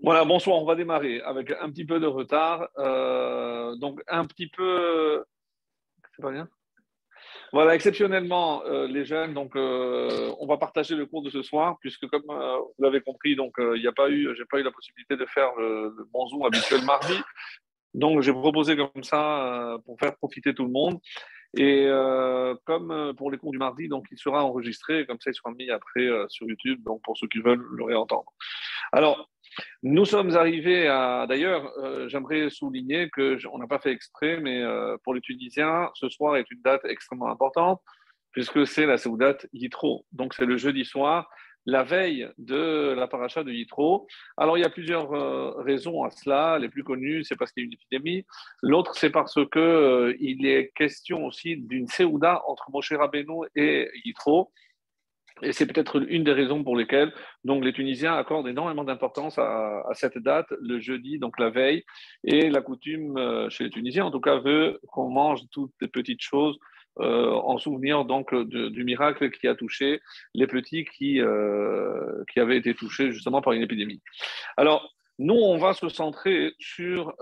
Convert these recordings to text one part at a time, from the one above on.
Voilà, bonsoir, on va démarrer avec un petit peu de retard. Euh, donc, un petit peu. C'est pas bien Voilà, exceptionnellement, euh, les jeunes, donc, euh, on va partager le cours de ce soir, puisque, comme vous l'avez compris, donc, il n'y a pas eu, pas eu la possibilité de faire le, le bon Zoom habituel mardi. Donc, j'ai proposé comme ça pour faire profiter tout le monde. Et comme pour les cours du mardi, donc il sera enregistré, comme ça il sera mis après sur YouTube, donc pour ceux qui veulent le réentendre. Alors, nous sommes arrivés à. D'ailleurs, j'aimerais souligner que on n'a pas fait exprès, mais pour les Tunisiens, ce soir est une date extrêmement importante, puisque c'est la Seoudat Yitro. Donc c'est le jeudi soir la veille de la paracha de Yitro. Alors, il y a plusieurs euh, raisons à cela. Les plus connues, c'est parce qu'il y a une épidémie. L'autre, c'est parce qu'il euh, est question aussi d'une Séouda entre Moshe Rabbeinu et Yitro. Et c'est peut-être une des raisons pour lesquelles donc, les Tunisiens accordent énormément d'importance à, cette date, le jeudi, donc la veille. Et la coutume euh, chez les Tunisiens, en tout cas, veut qu'on mange toutes les petites choses euh, en souvenir donc du miracle qui a touché les petits qui, euh, qui avaient été touchés justement par une épidémie. Alors, nous, on va se centrer sur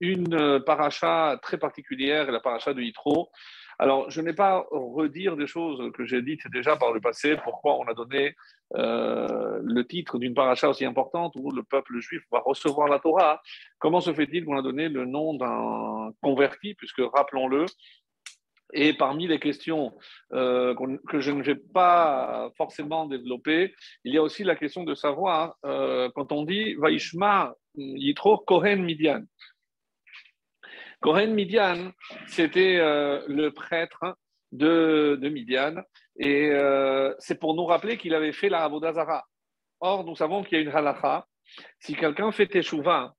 une paracha très particulière, la paracha de Yitro. Alors, je n'ai pas redire des choses que j'ai dites déjà par le passé, pourquoi on a donné le titre d'une paracha aussi importante où le peuple juif va recevoir la Torah. Comment se fait-il qu'on a donné le nom d'un converti, puisque rappelons-le, et parmi les questions euh, que je ne vais pas forcément développer, il y a aussi la question de savoir, euh, quand on dit Vaishma Yitro Kohen Midian. Kohen Midian, c'était euh, le prêtre de, de Midian, et c'est pour nous rappeler qu'il avait fait la Avodazara. Or, nous savons qu'il y a une halakha. Si quelqu'un fait Teshuvah,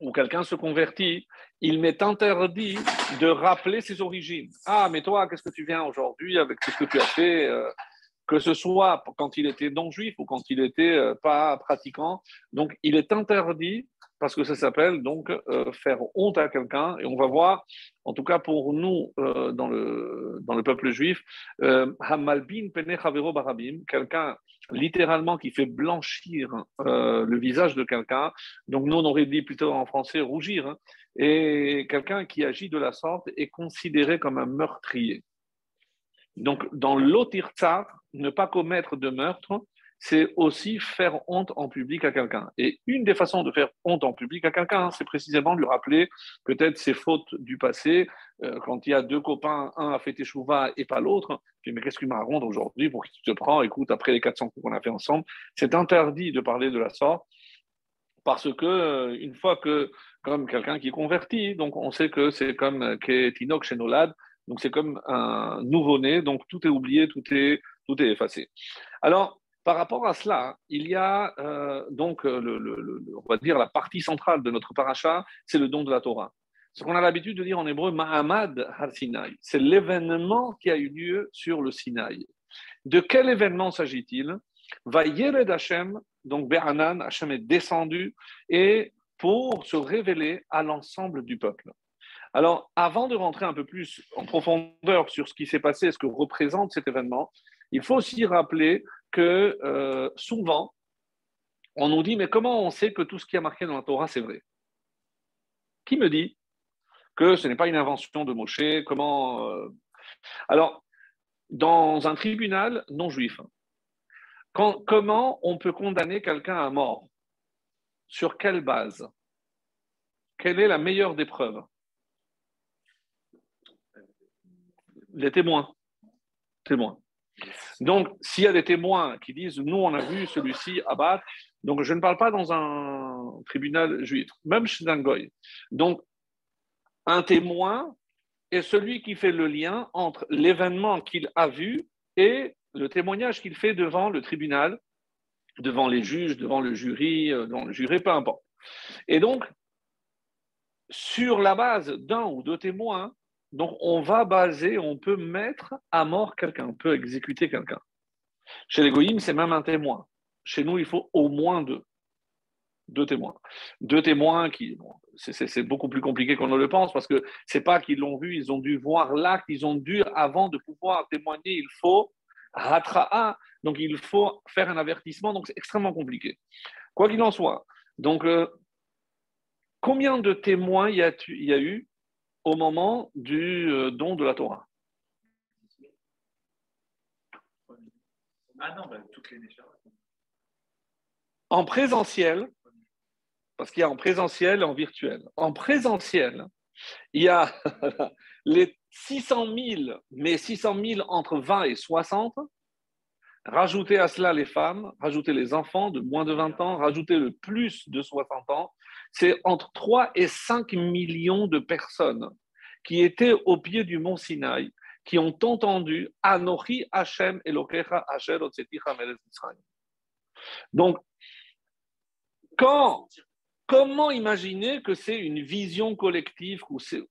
ou quelqu'un se convertit, il m'est interdit de rappeler ses origines. Ah, mais toi, qu'est-ce que tu viens aujourd'hui avec tout ce que tu as fait euh, que ce soit quand il était non-juif ou quand il était euh, pas pratiquant? Donc, il est interdit parce que ça s'appelle donc euh, faire honte à quelqu'un. Et on va voir, en tout cas pour nous dans, le, dans le peuple juif, Hamalbin Pene Barabim, quelqu'un littéralement qui fait blanchir le visage de quelqu'un. Donc, nous, on aurait dit plutôt en français rougir. Hein. et quelqu'un qui agit de la sorte est considéré comme un meurtrier. Donc, dans l'otirtsar, ne pas commettre de meurtre, c'est aussi faire honte en public à quelqu'un. Et une des façons de faire honte en public à quelqu'un, c'est précisément de lui rappeler peut-être ses fautes du passé. Euh, quand il y a deux copains, un a fait échouva et pas l'autre, tu dis mais qu'est-ce que tu me aujourd'hui Pour qui tu te prends Écoute, après les 400 coups qu'on a fait ensemble, c'est interdit de parler de la sorte parce que euh, une fois que, comme quelqu'un qui est converti, donc on sait que c'est comme euh, Ketinok chez Nolad, donc c'est comme un nouveau-né, donc tout est oublié, tout est, tout est effacé. Alors, par rapport à cela, il y a euh, donc, euh, on va dire, la partie centrale de notre paracha, c'est le don de la Torah. Ce qu'on a l'habitude de dire en hébreu, Mahamad har Sinai, c'est l'événement qui a eu lieu sur le Sinaï. De quel événement s'agit-il? Vayered Hashem, donc Be'anan, Hashem est descendu, et pour se révéler à l'ensemble du peuple. Alors, avant de rentrer un peu plus en profondeur sur ce qui s'est passé, ce que représente cet événement, il faut aussi rappeler euh, souvent, on nous dit, mais comment on sait que tout ce qui a marqué dans la Torah, c'est vrai? Qui me dit que ce n'est pas une invention de Moshe? Comment euh, Alors, dans un tribunal non juif, comment on peut condamner quelqu'un à mort? Sur quelle base? Quelle est la meilleure des preuves? Les témoins. Témoins. Donc, s'il y a des témoins qui disent Nous, on a vu celui-ci abattre, donc je ne parle pas dans un tribunal juif, même chez. Donc, un témoin est celui qui fait le lien entre l'événement qu'il a vu et le témoignage qu'il fait devant le tribunal, devant les juges, devant le jury, euh, devant le juré, peu importe. Et donc, sur la base d'un ou deux témoins, donc, on va baser, on peut mettre à mort quelqu'un, on peut exécuter quelqu'un. Chez les c'est même un témoin. Chez nous, il faut au moins deux. Deux témoins. Deux témoins qui. c'est beaucoup plus compliqué qu'on ne le pense parce que c'est pas qu'ils l'ont vu, ils ont dû voir l'acte, ils ont dû, avant de pouvoir témoigner, il faut ratra'a, donc il faut faire un avertissement, donc c'est extrêmement compliqué. Quoi qu'il en soit. Donc, euh, combien de témoins il y, a, eu au moment du euh, don de la Torah Ah non, bah, toutes les En présentiel, parce qu'il y a en présentiel et en virtuel. En présentiel, il y a les 600 000, mais 600 000 entre 20 et 60. Rajoutez à cela les femmes, rajoutez les enfants de moins de 20 ans, rajoutez le plus de 60 ans. C'est entre 3 et 5 millions de personnes qui étaient au pied du mont Sinaï, qui ont entendu Anochi Hashem Elokecha Asher Donc, Comment imaginer que c'est une vision collective ou c'est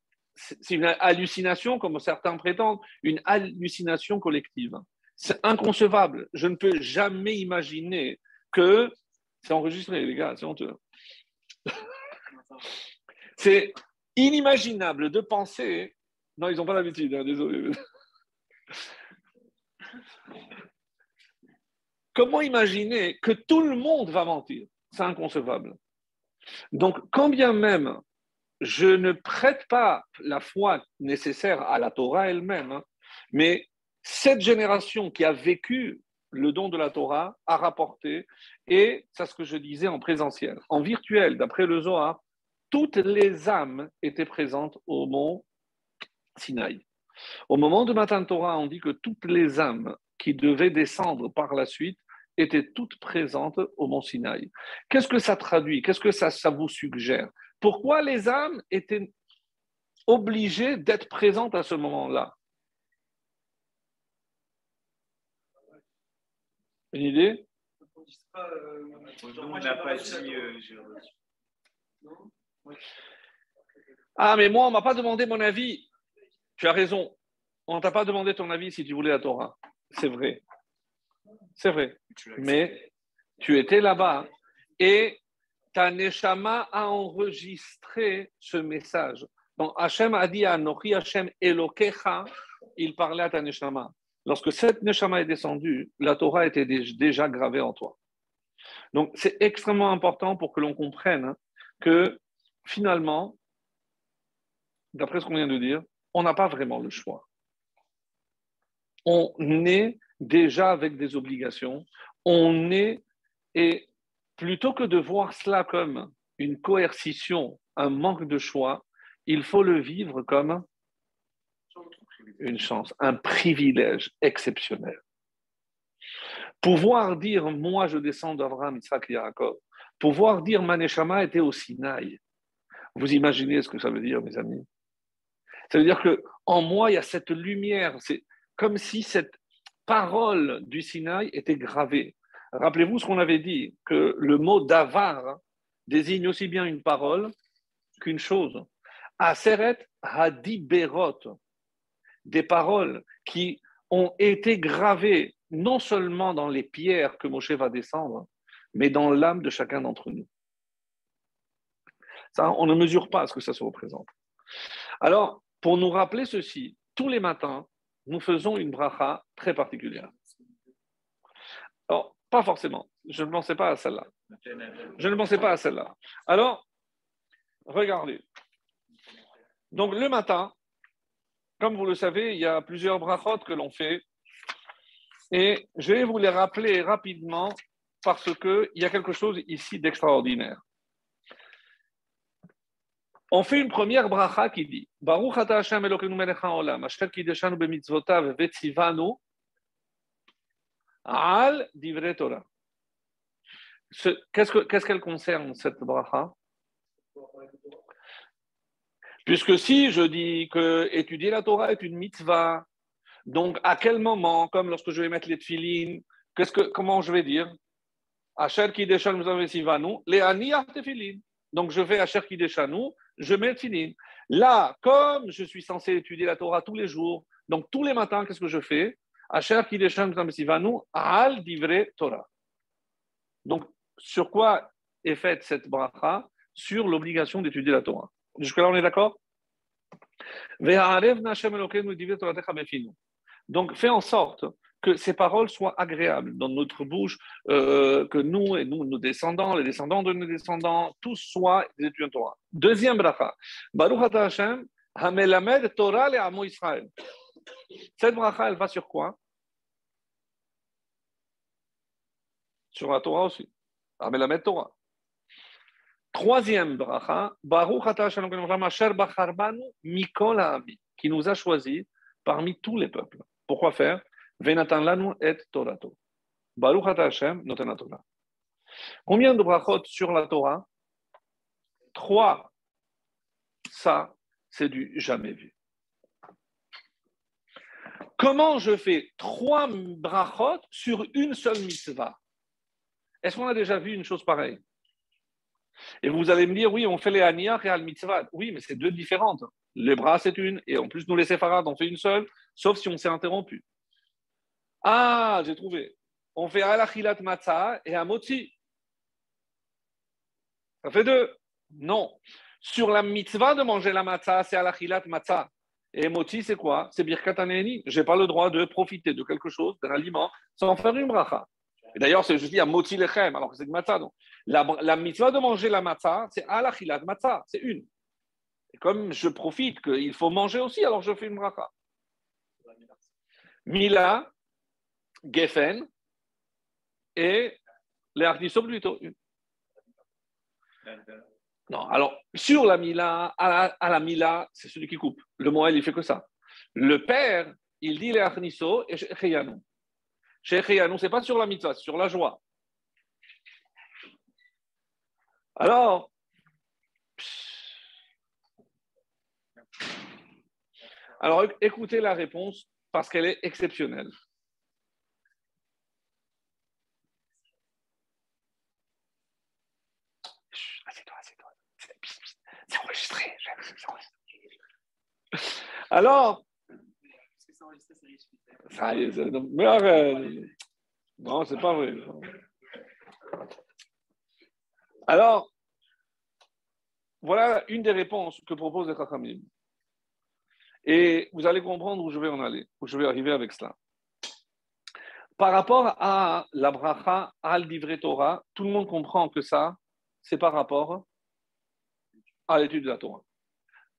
une hallucination, comme certains prétendent, une hallucination collective? C'est inconcevable. Je ne peux jamais imaginer que. C'est enregistré, les gars, c'est honteux. C'est inimaginable de penser. Non, ils n'ont pas l'habitude, hein, désolé. Comment imaginer que tout le monde va mentir? C'est inconcevable. Donc, quand bien même je ne prête pas la foi nécessaire à la Torah elle-même, hein, mais cette génération qui a vécu le don de la Torah a rapporté, et c'est ce que je disais en présentiel. En virtuel, d'après le Zohar, toutes les âmes étaient présentes au mont Sinaï. Au moment de Matan Torah, on dit que toutes les âmes qui devaient descendre par la suite étaient toutes présentes au mont Sinaï. Qu'est-ce que ça traduit? Qu'est-ce que ça, ça vous suggère? Pourquoi les âmes étaient obligées d'être présentes à ce moment-là? Une idée? Ah, mais moi, on ne m'a pas demandé mon avis. Tu as raison. On ne t'a pas demandé ton avis si tu voulais la Torah. C'est vrai. C'est vrai. Mais tu étais là-bas et ta Neshama a enregistré ce message. Donc Hachem a dit à Nochi Hachem Elokecha, il parlait à ta Neshama. Lorsque cette Neshama est descendue, la Torah était déjà gravée en toi. Donc c'est extrêmement important pour que l'on comprenne que finalement, d'après ce qu'on vient de dire, on n'a pas vraiment le choix. On est déjà avec des obligations. On est, et plutôt que de voir cela comme une coercition, un manque de choix, il faut le vivre comme une chance, un privilège exceptionnel. Pouvoir dire, moi je descends d'Abraham, Isaac et Jacob, pouvoir dire, Maneshama était au Sinaï. Vous imaginez ce que ça veut dire, mes amis Ça veut dire que en moi, il y a cette lumière. C'est comme si cette parole du Sinaï était gravée. Rappelez-vous ce qu'on avait dit, que le mot davar désigne aussi bien une parole qu'une chose. Aseret hadiberot, des paroles qui ont été gravées non seulement dans les pierres que Moshe va descendre, mais dans l'âme de chacun d'entre nous. On ne mesure pas ce que ça se représente. Alors, pour nous rappeler ceci, tous les matins, nous faisons une bracha très particulière. Alors, pas forcément. Je ne pensais pas à celle-là. Je ne pensais pas à celle-là. Alors, regardez. Donc, le matin, comme vous le savez, il y a plusieurs brachot que l'on fait. Et je vais vous les rappeler rapidement parce qu'il y a quelque chose ici d'extraordinaire. On fait une première bracha qui dit Baruch ata Hashem Elokeinu melech haolam, asher kideshanu b'mitzvotav vetzivanu al divrei Torah. Qu'est-ce qu'elle concerne, cette bracha? Puisque si je dis que étudier la Torah est une mitzvah, donc à quel moment, comme lorsque je vais mettre les tefilines, que, comment je vais dire? Asher kideshanu b'mitzvotav les aniyah tefilin. Donc je vais à Asher kideshanu je mets le Là, comme je suis censé étudier la Torah tous les jours, donc tous les matins, qu'est-ce que je fais? Al divre Torah. Donc, sur quoi est faite cette bracha? Sur l'obligation d'étudier la Torah. Jusque-là, on est d'accord? Donc, fais en sorte que ces paroles soient agréables dans notre bouche, euh, que nous et nous, nos descendants, les descendants de nos descendants, tous soient des étudiants Torah. Deuxième bracha. Baruch Hashem, Hamelamed Torah le Amo Israël. Cette bracha, elle va sur quoi? Sur la Torah aussi. Hamelamed Torah. Troisième bracha, Baruch Hashem, Mikol qui nous a choisis parmi tous les peuples. Pourquoi faire? Venatan lanu et Torato. Baruch Hashem noten Torah. Combien de brachot sur la Torah? Trois. Ça, c'est du jamais vu. Comment je fais trois brachot sur une seule mitzvah? Est-ce qu'on a déjà vu une chose pareille? Et vous allez me dire, oui, on fait les aniyah et al mitzvah. Oui, mais c'est deux différentes. Les bras, c'est une, et en plus, nous, les séfarades, on fait une seule, sauf si on s'est interrompu. Ah, j'ai trouvé. On fait alachilat matzah et un moti. Ça fait deux. Non. Sur la mitzvah de manger la matzah, c'est alachilat matzah. Et moti, c'est quoi? C'est birkat Je n'ai pas le droit de profiter de quelque chose, d'un aliment, sans faire une bracha. D'ailleurs, c'est juste un moti lechem, alors que c'est de matzah. Donc, la, la mitzvah de manger la matzah, c'est alachilat matzah. C'est une. Et comme je profite qu'il faut manger aussi, alors je fais une bracha. Mila, Geffen et les plutôt. Non, alors sur la Mila, à la, Mila, c'est celui qui coupe. Le Moël, il fait que ça. Le père, il dit les Arnisso et Cheyanou. Chez Cheyanou, ce n'est pas sur la mitzvah, c'est sur la joie. Alors, alors écoutez la réponse parce qu'elle est exceptionnelle. Alors, arrête. Non, c'est pas vrai. Alors, voilà une des réponses que propose le Chachamim. Et vous allez comprendre où je vais en aller, où je vais arriver avec cela. Par rapport à la bracha al divrei Torah, tout le monde comprend que ça, c'est par rapport à l'étude de la Torah.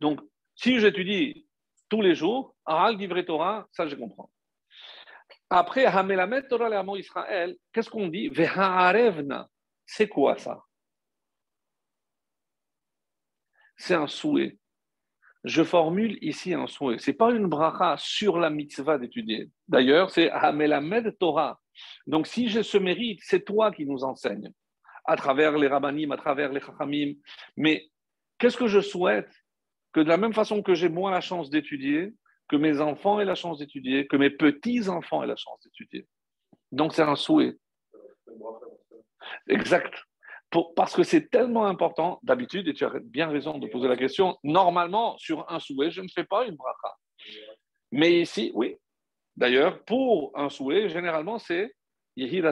Donc, si j'étudie tous les jours, Al Divrei Torah, ça je comprends. Après, Hamelamet Torah le Israël, qu'est-ce qu'on dit? C'est quoi ça? C'est un souhait. Je formule ici un souhait. Ce n'est pas une bracha sur la mitzvah d'étudier. D'ailleurs, c'est Hamelamed Torah. Donc, si j'ai ce mérite, c'est toi qui nous enseignes, à travers les rabbanim, à travers les chachamim. Mais qu'est-ce que je souhaite? Que de la même façon que j'ai moi la chance d'étudier, que mes enfants aient la chance d'étudier, que mes petits-enfants aient la chance d'étudier. Donc c'est un souhait. Exact. parce que c'est tellement important, d'habitude, et tu as bien raison de poser la question, normalement, sur un souhait, je ne fais pas une bracha. Mais ici, oui. D'ailleurs, pour un souhait, généralement, c'est Yehi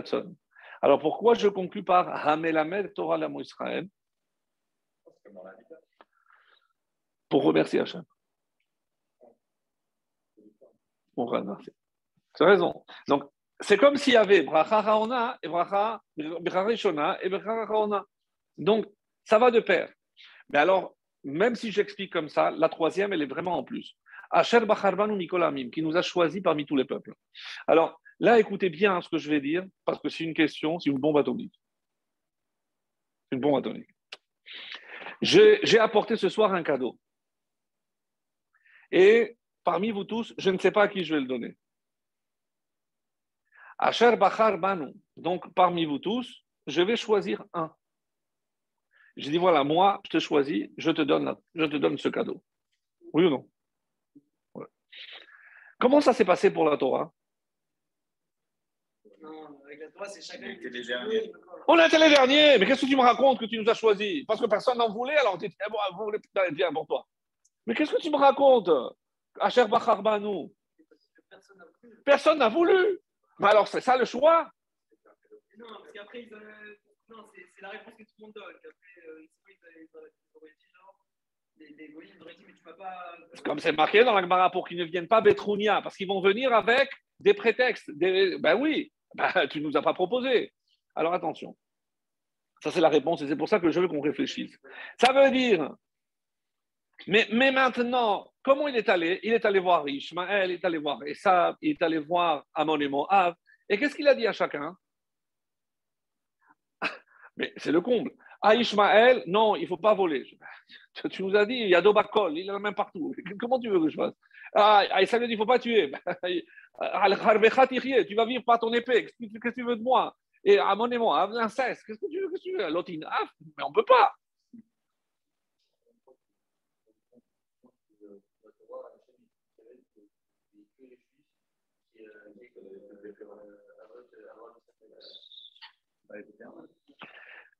Alors pourquoi je conclus par Hamelamed Torah Lamo Israël? Pour remercier Hachem. Pour remercier. Tu as raison. Donc, c'est comme s'il y avait bracha raona et bracha rishona et bracha raona. Donc, ça va de pair. Mais alors, même si j'explique comme ça, la troisième, elle est vraiment en plus. Asher Bacharbanu Mikolamim, qui nous a choisis parmi tous les peuples. Alors, là, écoutez bien ce que je vais dire, parce que c'est une question, c'est une bombe atomique. Une bombe atomique. J'ai apporté ce soir un cadeau. Et parmi vous tous, je ne sais pas à qui je vais le donner. Asher Bachar Banu. Donc, parmi vous tous, je vais choisir un. Je dis voilà, moi, je te choisis, je te donne, je te donne ce cadeau. Oui ou non? Comment ça s'est passé pour la Torah? Non, avec la Torah. On les derniers. On était les derniers, mais qu'est-ce que tu me racontes que tu nous as choisis? Parce que personne n'en voulait, alors tu dis, eh bon, vous voulez bien pour toi. Mais qu'est-ce que tu me racontes Asher Bacharbanou Personne n'a voulu. Mais alors, c'est ça le choix Non, parce qu'après, non, c'est la réponse que tout le monde donne. Après, euh, ils, auraient dit genre, Comme c'est marqué dans la Gemara pour qu'ils ne viennent pas Betrounia, parce qu'ils vont venir avec des prétextes. Ben oui, ben, tu ne nous as pas proposé. Alors attention. Ça, c'est la réponse et c'est pour ça que je veux qu'on réfléchisse. Ça veut dire, mais, maintenant, comment il est allé? Il est allé voir Ishmael, il est allé voir Esav, il est allé voir Amon et Moab. Et qu'est-ce qu'il a dit à chacun? Mais c'est le comble. À Ishmael, non, il ne faut pas voler. Tu nous as dit, il y a Dobakol, il est la même partout. Comment tu veux que je fasse? Ah, Esav il ne faut pas tuer. Tu vas vivre par ton épée. Qu'est-ce que tu veux de moi? Et Amon et Moab, l'inceste. Qu'est-ce que tu veux que tu L'autre, mais on ne peut pas.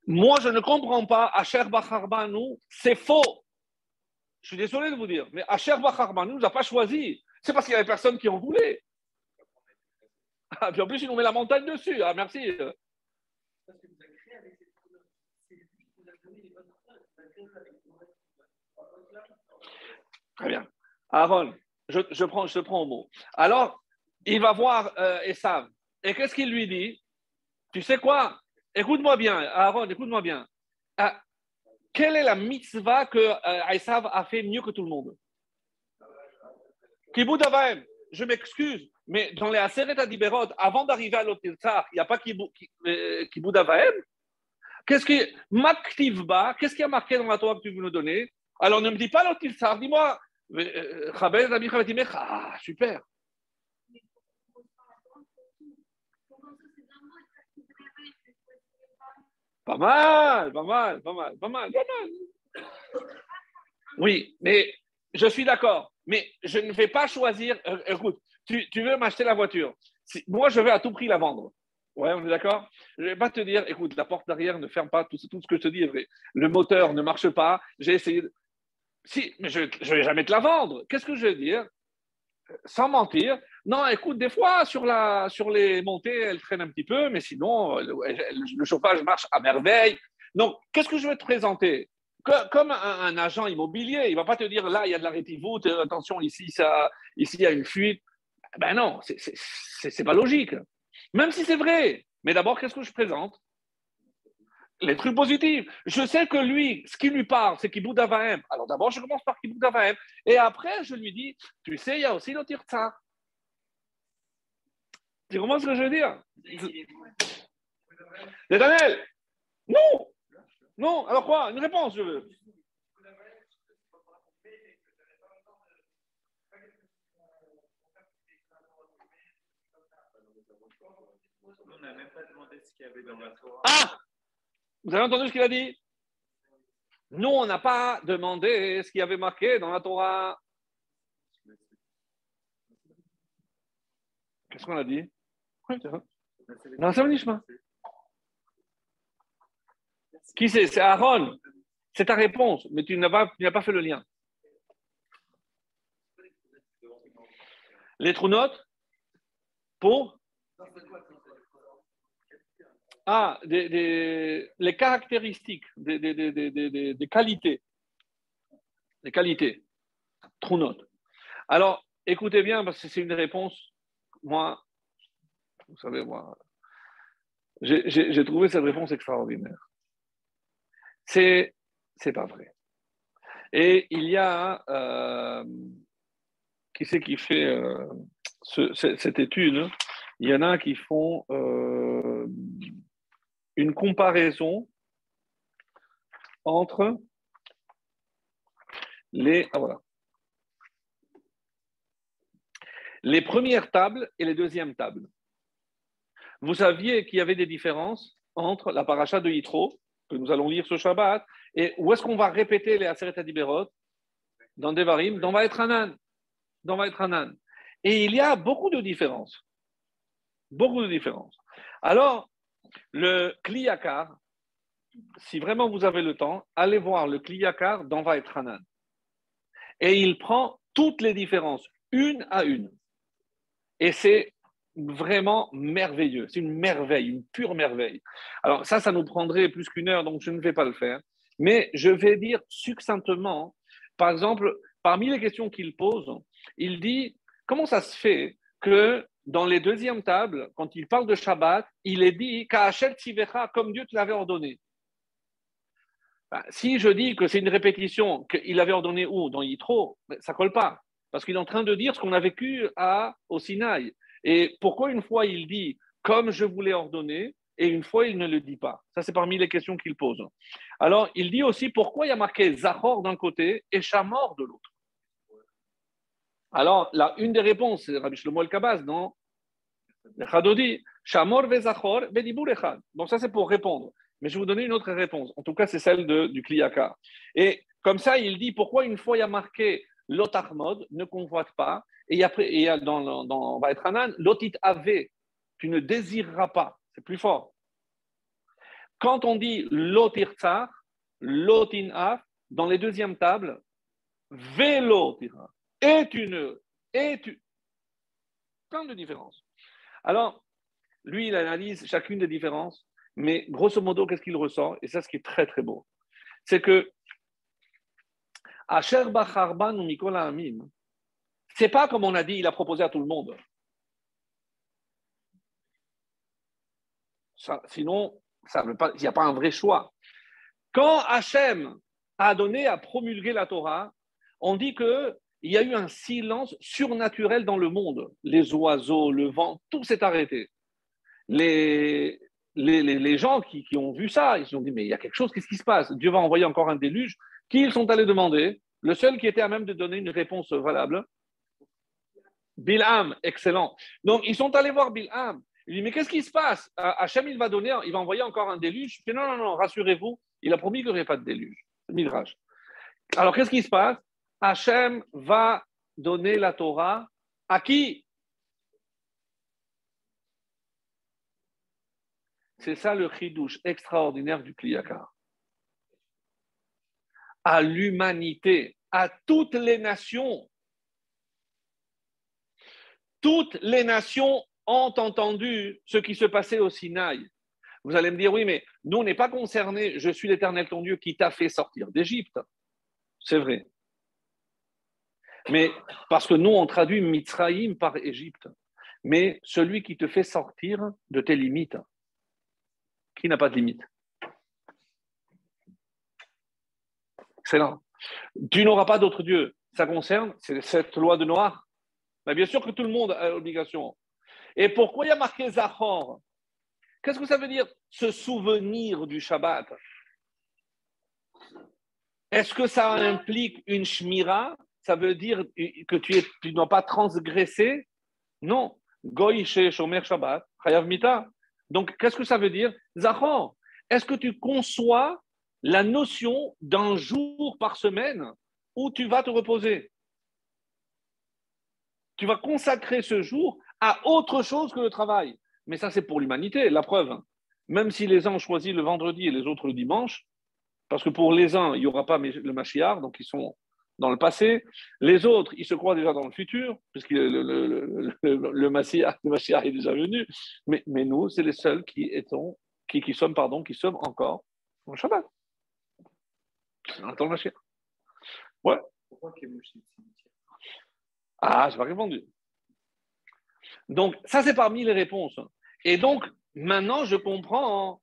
Moi, je ne comprends pas, Asher Bacharbanou, c'est faux. Je suis désolé de vous dire, mais Asher Bacharbanou ne nous a pas choisi. C'est parce qu'il y avait personne qui en voulait. Ah, puis en plus, il nous met la montagne dessus. Ah, merci. Très bien. Aaron, je, je, prends, je te prends au mot. Alors, il va voir euh. Et qu'est-ce qu'il lui dit? Tu sais quoi? Écoute-moi bien, Aaron, écoute-moi bien. Ah, quelle est la mitzvah que euh, a fait mieux que tout le monde? Kiboud Avaim. Je m'excuse, mais dans les Aseret Adiberot, avant d'arriver à l'Otilzar, il n'y a pas euh, Avaim Qu'est-ce qui Maktivba, qu'est-ce qui a marqué dans la Torah que tu veux nous donner? Alors ne me dis pas l'Otilzar, dis-moi. Euh, ah, super. Pas mal, pas mal, pas mal, pas mal, pas mal. Oui, mais je suis d'accord. Mais je ne vais pas choisir. Euh, écoute, tu, veux m'acheter la voiture. moi, je vais à tout prix la vendre. Ouais, on est d'accord? Je ne vais pas te dire, écoute, la porte d'arrière ne ferme pas, tout, ce que je te dis est vrai. Le moteur ne marche pas. J'ai essayé. Si, mais je ne vais jamais te la vendre. Qu'est-ce que je vais dire? Sans mentir, non, écoute, des fois, sur, la, sur les montées, elle traîne un petit peu, mais sinon, le, chauffage marche à merveille. Donc, qu'est-ce que je vais te présenter? Comme un, agent immobilier, il ne va pas te dire là, il y a de la rétivoute, attention, ici, ça, ici, il y a une fuite. Ben non, ce n'est pas logique. Même si c'est vrai. Mais d'abord, qu'est-ce que je présente? Les trucs positifs. Je sais que lui, ce qui lui parle, c'est Kiboud Avahem. Alors d'abord, je commence par Kiboud Avahem. Et après, je lui dis, tu sais, il y a aussi le Tirtzar. Tu comprends ce que je veux dire? Nathaniel Non Non Alors quoi? Une réponse, je veux. Ah Vous avez entendu ce qu'il a dit? Nous, on n'a pas demandé ce qu'il y avait marqué dans la Torah. Qu'est-ce qu'on a dit? Non, ça Qui c'est? C'est Aaron. C'est ta réponse, mais tu n'as pas, pas fait le lien. Les trous notes pour? Ah, les caractéristiques, des, des, qualités. Des qualités. Trou notes. Alors, écoutez bien, parce que c'est une réponse, moi, vous savez, moi, j'ai trouvé cette réponse extraordinaire. C'est, c'est pas vrai. Et il y a, euh, qui c'est qui fait euh, cette étude? Il y en a qui font euh, une comparaison entre les, ah, voilà, les premières tables et les deuxièmes tables. Vous saviez qu'il y avait des différences entre la paracha de Yitro, que nous allons lire ce Shabbat, et où est-ce qu'on va répéter les Aseret Adiberot? Dans Devarim, dans Va être Hanan. Dans Va être Hanan. Et il y a beaucoup de différences. Beaucoup de différences. Alors, le Kliyakar, si vraiment vous avez le temps, allez voir le Kliyakar dans Va être Hanan. Et il prend toutes les différences, une à une. Et c'est vraiment merveilleux. C'est une merveille, une pure merveille. Alors ça, ça nous prendrait plus qu'une heure, donc je ne vais pas le faire. Mais je vais dire succinctement Par exemple, parmi les questions qu'il pose, il dit comment ça se fait que dans les deuxièmes tables, quand il parle de Shabbat, il est dit comme Dieu te l'avait ordonné. Ben, si je dis que c'est une répétition qu'il avait ordonné où? Dans Yitro, ben, ça colle pas. Parce qu'il est en train de dire ce qu'on a vécu à, au Sinaï. Et pourquoi une fois il dit comme je vous l'ai ordonné et une fois il ne le dit pas? Ça, c'est parmi les questions qu'il pose. Alors, il dit aussi pourquoi il y a marqué Zahor d'un côté et Shamor de l'autre. Alors, là, une des réponses, c'est Rabbi Shlomo El-Kabaz, non? Chadodi, Shamor vezachor bedibur echad. Donc, ça, c'est pour répondre. Mais je vais vous donner une autre réponse. En tout cas, c'est celle de, du Kliyaka. Et comme ça, il dit pourquoi une fois il y a marqué l'otarmod, ne convoite pas, et après, a dans, dans Vaetranan, l'otit ave, tu ne désireras pas. C'est plus fort. Quand on dit lotirtzar, lotin dans les deuxièmes tables, vélotira est une, est une. Plein de différences. Alors, lui, il analyse chacune des différences, mais grosso modo, qu'est-ce qu'il ressent? Et ça, ce qui est très, très beau, c'est que Asher Bacharban ou Mikola Amim, c'est pas comme on a dit, il a proposé à tout le monde. sinon, il n'y a pas un vrai choix. Quand Hachem a donné à promulguer la Torah, on dit que il y a eu un silence surnaturel dans le monde. Les oiseaux, le vent, tout s'est arrêté. Les, gens qui, ont vu ça, ils se sont dit, mais il y a quelque chose, qu'est-ce qui se passe? Dieu va envoyer encore un déluge. Qui ils sont allés demander? Le seul qui était à même de donner une réponse valable? Bilham, excellent. Donc, ils sont allés voir Bilham. Il dit, mais qu'est-ce qui se passe? Hachem, il va donner, il va envoyer encore un déluge. Il dit, non, non, non, rassurez-vous, il a promis qu'il n'y aurait pas de déluge. Midrash. Alors, qu'est-ce qui se passe? Hachem va donner la Torah à qui? C'est ça le chidouche extraordinaire du Kliyakar. À l'humanité, à toutes les nations. Toutes les nations ont entendu ce qui se passait au Sinaï. Vous allez me dire, oui, mais nous, on n'est pas concernés. Je suis l'Éternel ton Dieu qui t'a fait sortir d'Égypte. C'est vrai. Mais parce que nous, on traduit Mitzraïm par Égypte. Mais celui qui te fait sortir de tes limites, qui n'a pas de limites? Excellent. Tu n'auras pas d'autre Dieu. Ça concerne cette loi de Noir. Mais bien sûr que tout le monde a l'obligation. Et pourquoi il y a marqué Zachor? Qu'est-ce que ça veut dire? Se souvenir du Shabbat Est-ce que ça implique une shmira? Ça veut dire que tu, ne dois pas transgresser Non. Donc, qu'est-ce que ça veut dire? Zachor, est-ce que tu conçois la notion d'un jour par semaine où tu vas te reposer? Tu vas consacrer ce jour à autre chose que le travail. Mais ça, c'est pour l'humanité, la preuve. Même si les uns ont choisi le vendredi et les autres le dimanche, parce que pour les uns, il n'y aura pas le Mashiach, donc ils sont dans le passé. Les autres, ils se croient déjà dans le futur, puisque le, le, le, le, est déjà venu. Mais, mais nous, c'est les seuls qui, étons, qui, qui, sommes, pardon, qui sommes encore en Shabbat. On attend le Mashiach. Ouais. Pourquoi Ah, je pas répondu. Donc, ça, c'est parmi les réponses. Et donc, maintenant, je comprends.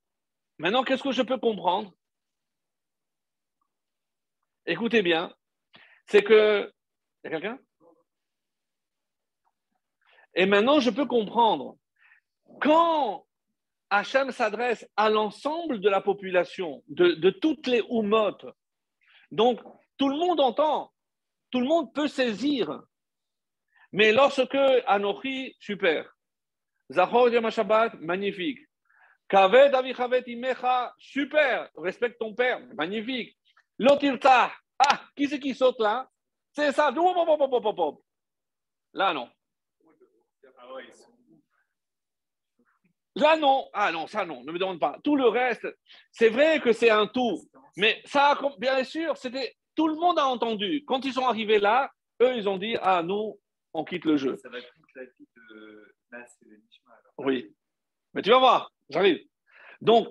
Maintenant, qu'est-ce que je peux comprendre? Écoutez bien, c'est que. Et maintenant, je peux comprendre. Quand Hachem s'adresse à l'ensemble de la population, de, toutes les oumotes, donc tout le monde entend, tout le monde peut saisir. Mais lorsque Anochi, super. Zachor Yom Shabbat, magnifique. Kaved Avichavet Imecha, super. Respecte ton père, magnifique. Lotirta, ah, qui c'est qui saute là? C'est ça. Là, non. Là, non. Ah non, ça, non. Ne me demande pas. Tout le reste, c'est vrai que c'est un tout. Mais ça, bien sûr, c'était. Tout le monde a entendu. Quand ils sont arrivés là, eux, ils ont dit Ah, nous, on quitte le jeu. Ça va être toute la vie de Oui. Mais tu vas voir, j'arrive. Donc,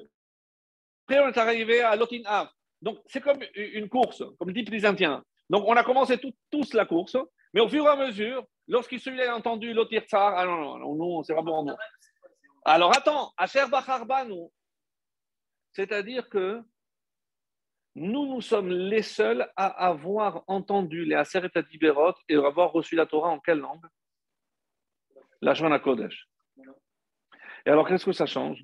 après, on est arrivé à Lotin Av. Donc, c'est comme une course, comme dit les Indiens. Donc, on a commencé tous la course, mais au fur et à mesure, lorsqu'il celui-là a entendu l'autre tsar, ah non, non, non, non c'est pas bon. Non. Alors, attends, Asher nous. C'est-à-dire que nous, nous sommes les seuls à avoir entendu les Aseret Tiberot et avoir reçu la Torah en quelle langue? La Shona Kodesh. Et alors, qu'est-ce que ça change?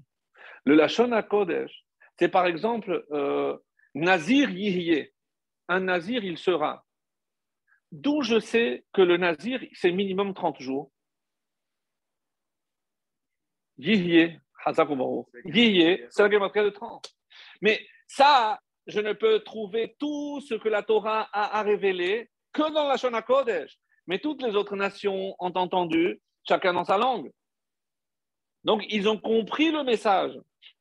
Le Lashon Kodesh, c'est par exemple euh, Nazir Yihye. Un Nazir, il sera. D'où je sais que le Nazir, c'est minimum 30 jours. Yihye, Yihye, c'est un de 30. Mais ça, je ne peux trouver tout ce que la Torah a à révéler que dans la Shona Kodesh. Mais toutes les autres nations ont entendu, chacun dans sa langue. Donc, ils ont compris le message,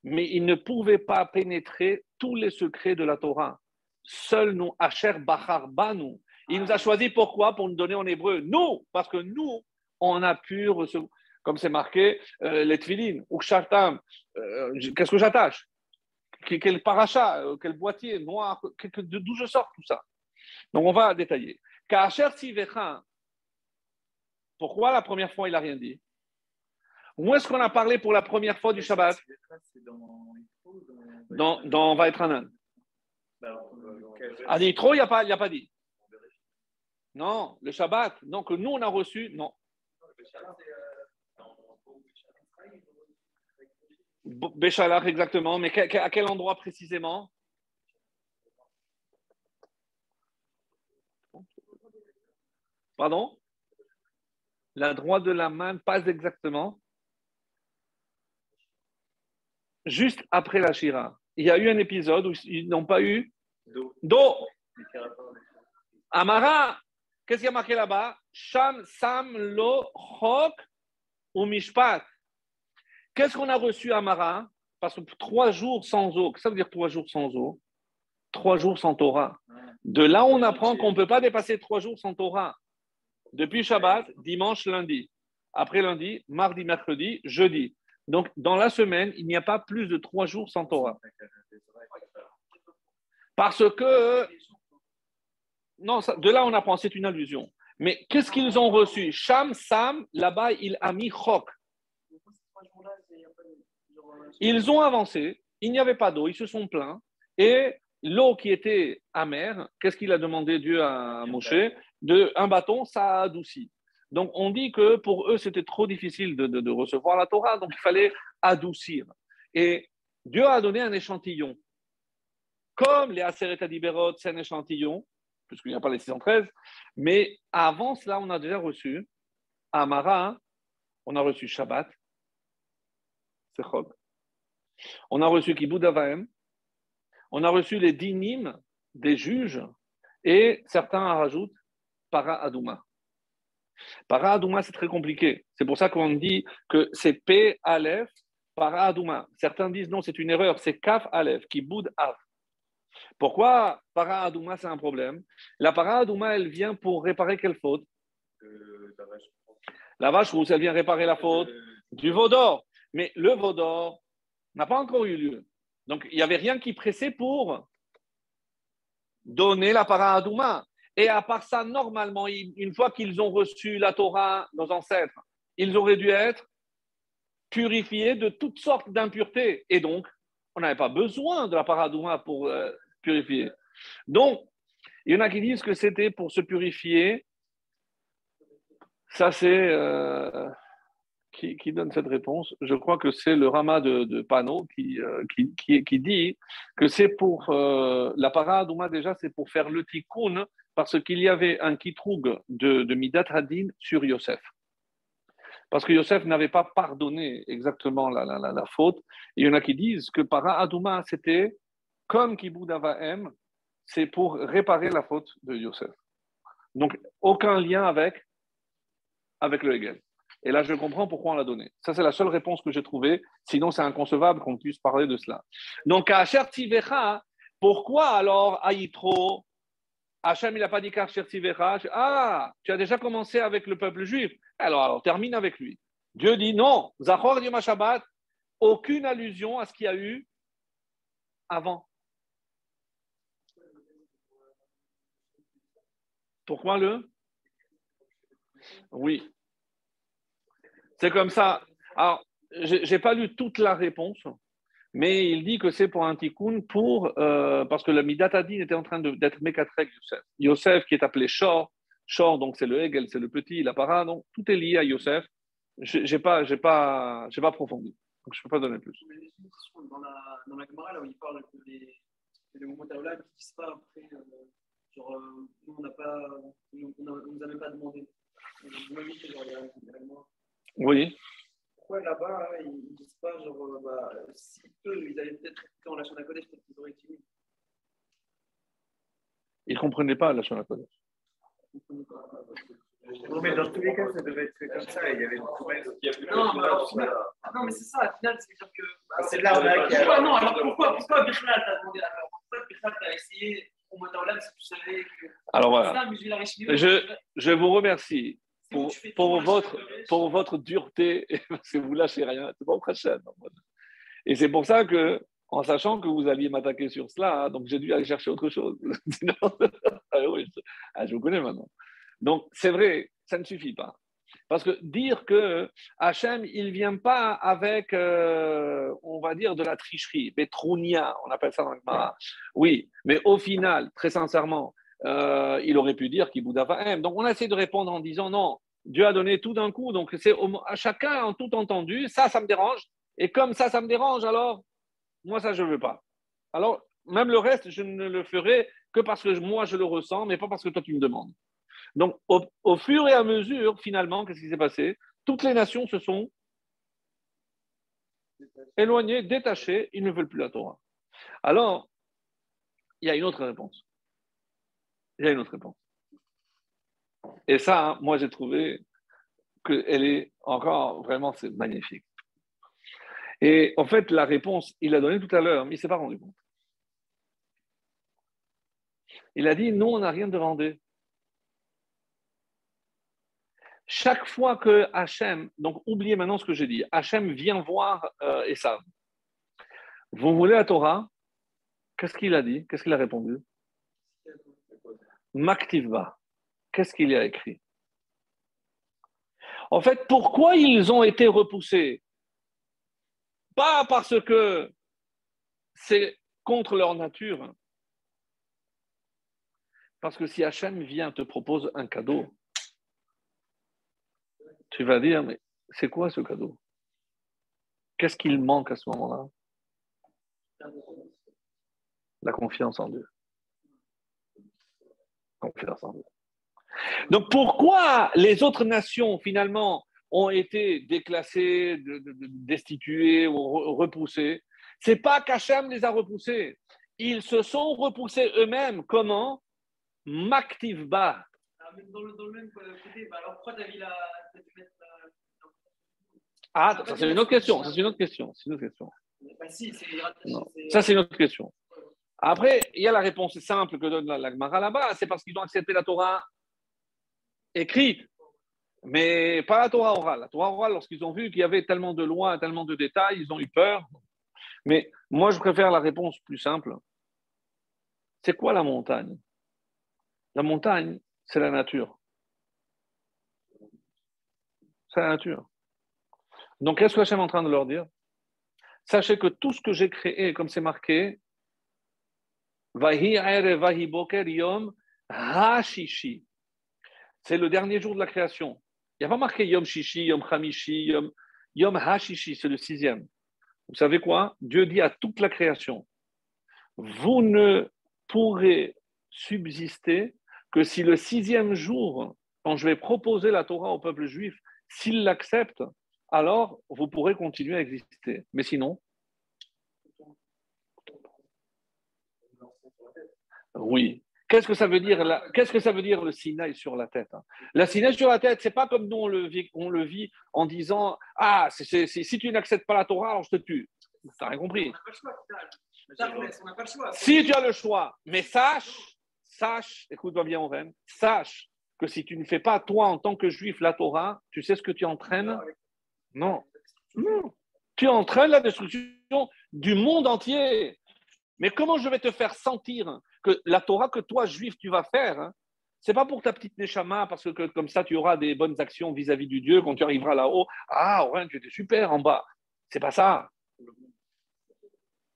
mais ils ne pouvaient pas pénétrer tous les secrets de la Torah. Seul nous, Asher Bachar Banu, il nous a choisi pourquoi? Pour nous donner en hébreu. Nous, parce que nous, on a pu recevoir, comme c'est marqué, euh, les tfilin, ou shatam, euh, qu'est-ce que j'attache? Quel paracha, euh, quel boîtier noir, d'où je sors tout ça? Donc on va détailler. Pourquoi la première fois il n'a rien dit? Où est-ce qu'on a parlé pour la première fois du Shabbat? Dans, dans Va À Nitro, il n'y a, pas, a pas dit. Non, le Shabbat, donc nous on a reçu, non. Béchalach, exactement. Mais à quel endroit précisément? Pardon? La droite de la main, pas exactement. Juste après la Shira. Il y a eu un épisode où ils n'ont pas eu d'eau. Amara, qu'est-ce qu'il y a marqué là-bas? Sham, Sam, Lo, Chok ou Mishpat? Qu'est-ce qu'on a reçu à Mara Parce que trois jours sans eau, que ça veut dire trois jours sans eau? Trois jours sans Torah. De là, on apprend qu'on ne peut pas dépasser trois jours sans Torah. Depuis Shabbat, dimanche, lundi. Après lundi, mardi, mercredi, jeudi. Donc, dans la semaine, il n'y a pas plus de trois jours sans Torah. Parce que. Non, de là, on apprend, c'est une allusion. Mais qu'est-ce qu'ils ont reçu? Sham, Sam, là-bas, il a mis Chok. Ils ont avancé, il n'y avait pas d'eau, ils se sont plaints, et l'eau qui était amère, qu'est-ce qu'il a demandé Dieu à Moshe? De, Un bâton, ça a adouci. Donc on dit que pour eux, c'était trop difficile de, recevoir la Torah, donc il fallait adoucir. Et Dieu a donné un échantillon. Comme les Aseret Adiberot, c'est un échantillon, puisqu'il n'y a pas les 613, mais avant cela, on a déjà reçu, à Mara, on a reçu Shabbat, c'est Chog. On a reçu Kibud Avaim, on a reçu les dinim des juges, et certains rajoutent Para Adouma. Para Adouma, c'est très compliqué. C'est pour ça qu'on dit que c'est P, Aleph, Para Adouma. Certains disent non, c'est une erreur, c'est Kaf, Aleph, Kibud Av. Pourquoi Para Adouma, c'est un problème? La Para Adouma, elle vient pour réparer quelle faute? Euh, La vache rousse, elle vient réparer la faute euh, du veau d'or. Mais le veau d'or, n'a pas encore eu lieu. Donc, il n'y avait rien qui pressait pour donner la para Et à part ça, normalement, une fois qu'ils ont reçu la Torah, nos ancêtres, ils auraient dû être purifiés de toutes sortes d'impuretés. Et donc, on n'avait pas besoin de la paradouma pour euh, purifier. Donc, il y en a qui disent que c'était pour se purifier. Ça, c'est. Euh, qui, donne cette réponse Je crois que c'est le Rama de, de Pano qui, euh, qui, dit que c'est pour la paradouma déjà, c'est pour faire le tikkun parce qu'il y avait un kitroug de, Midat Hadin sur Yosef. Parce que Yosef n'avait pas pardonné exactement la, la, la, faute. il y en a qui disent que para c'était comme Kibud Avaem, c'est pour réparer la faute de Yosef. Donc, aucun lien avec, avec le Hegel. Et là, je comprends pourquoi on l'a donné. Ça, c'est la seule réponse que j'ai trouvée. Sinon, c'est inconcevable qu'on puisse parler de cela. Donc, à Chertivecha, pourquoi alors Aïtro Hachem, il n'a pas dit Ah, tu as déjà commencé avec le peuple juif. Alors, alors termine avec lui. Dieu dit non, Zachor Yom Shabbat, aucune allusion à ce qu'il y a eu avant. Pourquoi le? Oui. C'est comme ça. Alors, je n'ai pas lu toute la réponse, mais il dit que c'est pour un tikkun, pour, euh, parce que le Midatadin était en train d'être Mekatrek Yosef. Yosef qui est appelé Shor. Shor, donc c'est le Hegel, c'est le petit, la para, donc tout est lié à Yosef. Je n'ai pas, j'ai pas, j'ai pas approfondi, donc je ne peux pas donner plus. Dans la, dans la Gemara, là où il parle que les, les moments là qui disent pas après, euh, genre, euh, nous, on n'a pas, on ne nous a même pas demandé. Oui pourquoi là-bas, hein, ils ne disent pas, genre, euh, bah, si eux, ils avaient peut-être été en la Shana Kodesh, peut-être qu'ils auraient été Ils ne comprenaient pas la Shana Kodesh. Non, mais dans tous les cas, ça devait être comme ça. Il y avait une promesse qui a Non, mais alors, non, mais c'est ça, au final, c'est-à-dire que. Bah, c'est de l'arnaque. Pourquoi non Alors pourquoi, pourquoi Bichlal t'a demandé alors Pourquoi Bichlal t'a essayé au Motaolam si tu savais que. Alors voilà. Je, je vous remercie pour, pour votre, pour votre dureté, parce que vous lâchez rien, c'est pas prochain. Et c'est pour ça que, en sachant que vous alliez m'attaquer sur cela, hein, donc j'ai dû aller chercher autre chose. Ah ah, je vous connais maintenant. Donc c'est vrai, ça ne suffit pas. Parce que dire que Hachem, il ne vient pas avec, euh, on va dire, de la tricherie, Petrounia, on appelle ça dans le Mara. Oui, mais au final, très sincèrement, euh, il aurait pu dire aime. Donc on a essayé de répondre en disant non, Dieu a donné tout d'un coup, donc c'est à chacun en tout entendu, ça, ça me dérange, et comme ça, ça me dérange, alors moi, ça, je ne veux pas. Alors, même le reste, je ne le ferai que parce que moi, je le ressens, mais pas parce que toi, tu me demandes. Donc, au, au fur et à mesure, finalement, qu'est-ce qui s'est passé? Toutes les nations se sont éloignées, détachées, ils ne veulent plus la Torah. Alors, il y a une autre réponse il y a une autre réponse. Et ça, hein, moi, j'ai trouvé qu'elle est encore vraiment, magnifique. Et en fait, la réponse, il l'a donnée tout à l'heure, mais il ne s'est pas rendu compte. Il a dit, nous, on n'a rien demandé. Chaque fois que Hachem, donc oubliez maintenant ce que j'ai dit, Hachem vient voir euh. Vous voulez la Torah? Qu'est-ce qu'il a dit? Qu'est-ce qu'il a répondu? Maktivba. Qu'est-ce qu'il y a écrit? En fait, pourquoi ils ont été repoussés? Pas parce que c'est contre leur nature. Parce que si Hachem vient te propose un cadeau, tu vas dire, mais c'est quoi ce cadeau? Qu'est-ce qu'il manque à ce moment-là? La confiance en Dieu. Donc pourquoi les autres nations finalement ont été déclassées, destituées ou repoussées? C'est pas qu'Hachem les a repoussés. Ils se sont repoussés eux-mêmes. Comment? Maktivba. Ah, ça? C'est une autre question. Ça c'est une autre question. C'est une autre question. Ça c'est une autre question. Après, il y a la réponse simple que donne la Gemara là-bas, c'est parce qu'ils ont accepté la Torah écrite, mais pas la Torah orale. La Torah orale, lorsqu'ils ont vu qu'il y avait tellement de lois, tellement de détails, ils ont eu peur. Mais moi, je préfère la réponse plus simple. C'est quoi la montagne? La montagne, c'est la nature. C'est la nature. Donc, qu'est-ce que Hachem est en train de leur dire? Sachez que tout ce que j'ai créé, comme c'est marqué, C'est le dernier jour de la création. Il n'y a pas marqué Yom Shishi, Yom Hamishi, Yom, Yom Hashishi, c'est le sixième. Vous savez quoi? Dieu dit à toute la création Vous ne pourrez subsister que si le sixième jour, quand je vais proposer la Torah au peuple juif, s'il l'accepte, alors vous pourrez continuer à exister. Mais sinon, Oui. Qu'est-ce que ça veut dire Qu'est-ce que ça veut dire le Sinaï sur la tête hein? La Sinaï sur la tête, c'est pas comme nous on le vit, on le vit en disant ah si tu n'acceptes pas la Torah, alors je te tue. T'as rien compris. Si tu as le choix, mais sache, sache, écoute-moi bien, Oren, sache que si tu ne fais pas toi en tant que juif la Torah, tu sais ce que tu entraînes? Non, non. Tu entraînes la destruction du monde entier. Mais comment je vais te faire sentir la Torah que toi, juif, tu vas faire, hein, C'est pas pour ta petite Neshama, parce que comme ça, tu auras des bonnes actions vis-à-vis du Dieu quand tu arriveras là-haut. Ah, ouais, tu étais super en bas. C'est pas ça.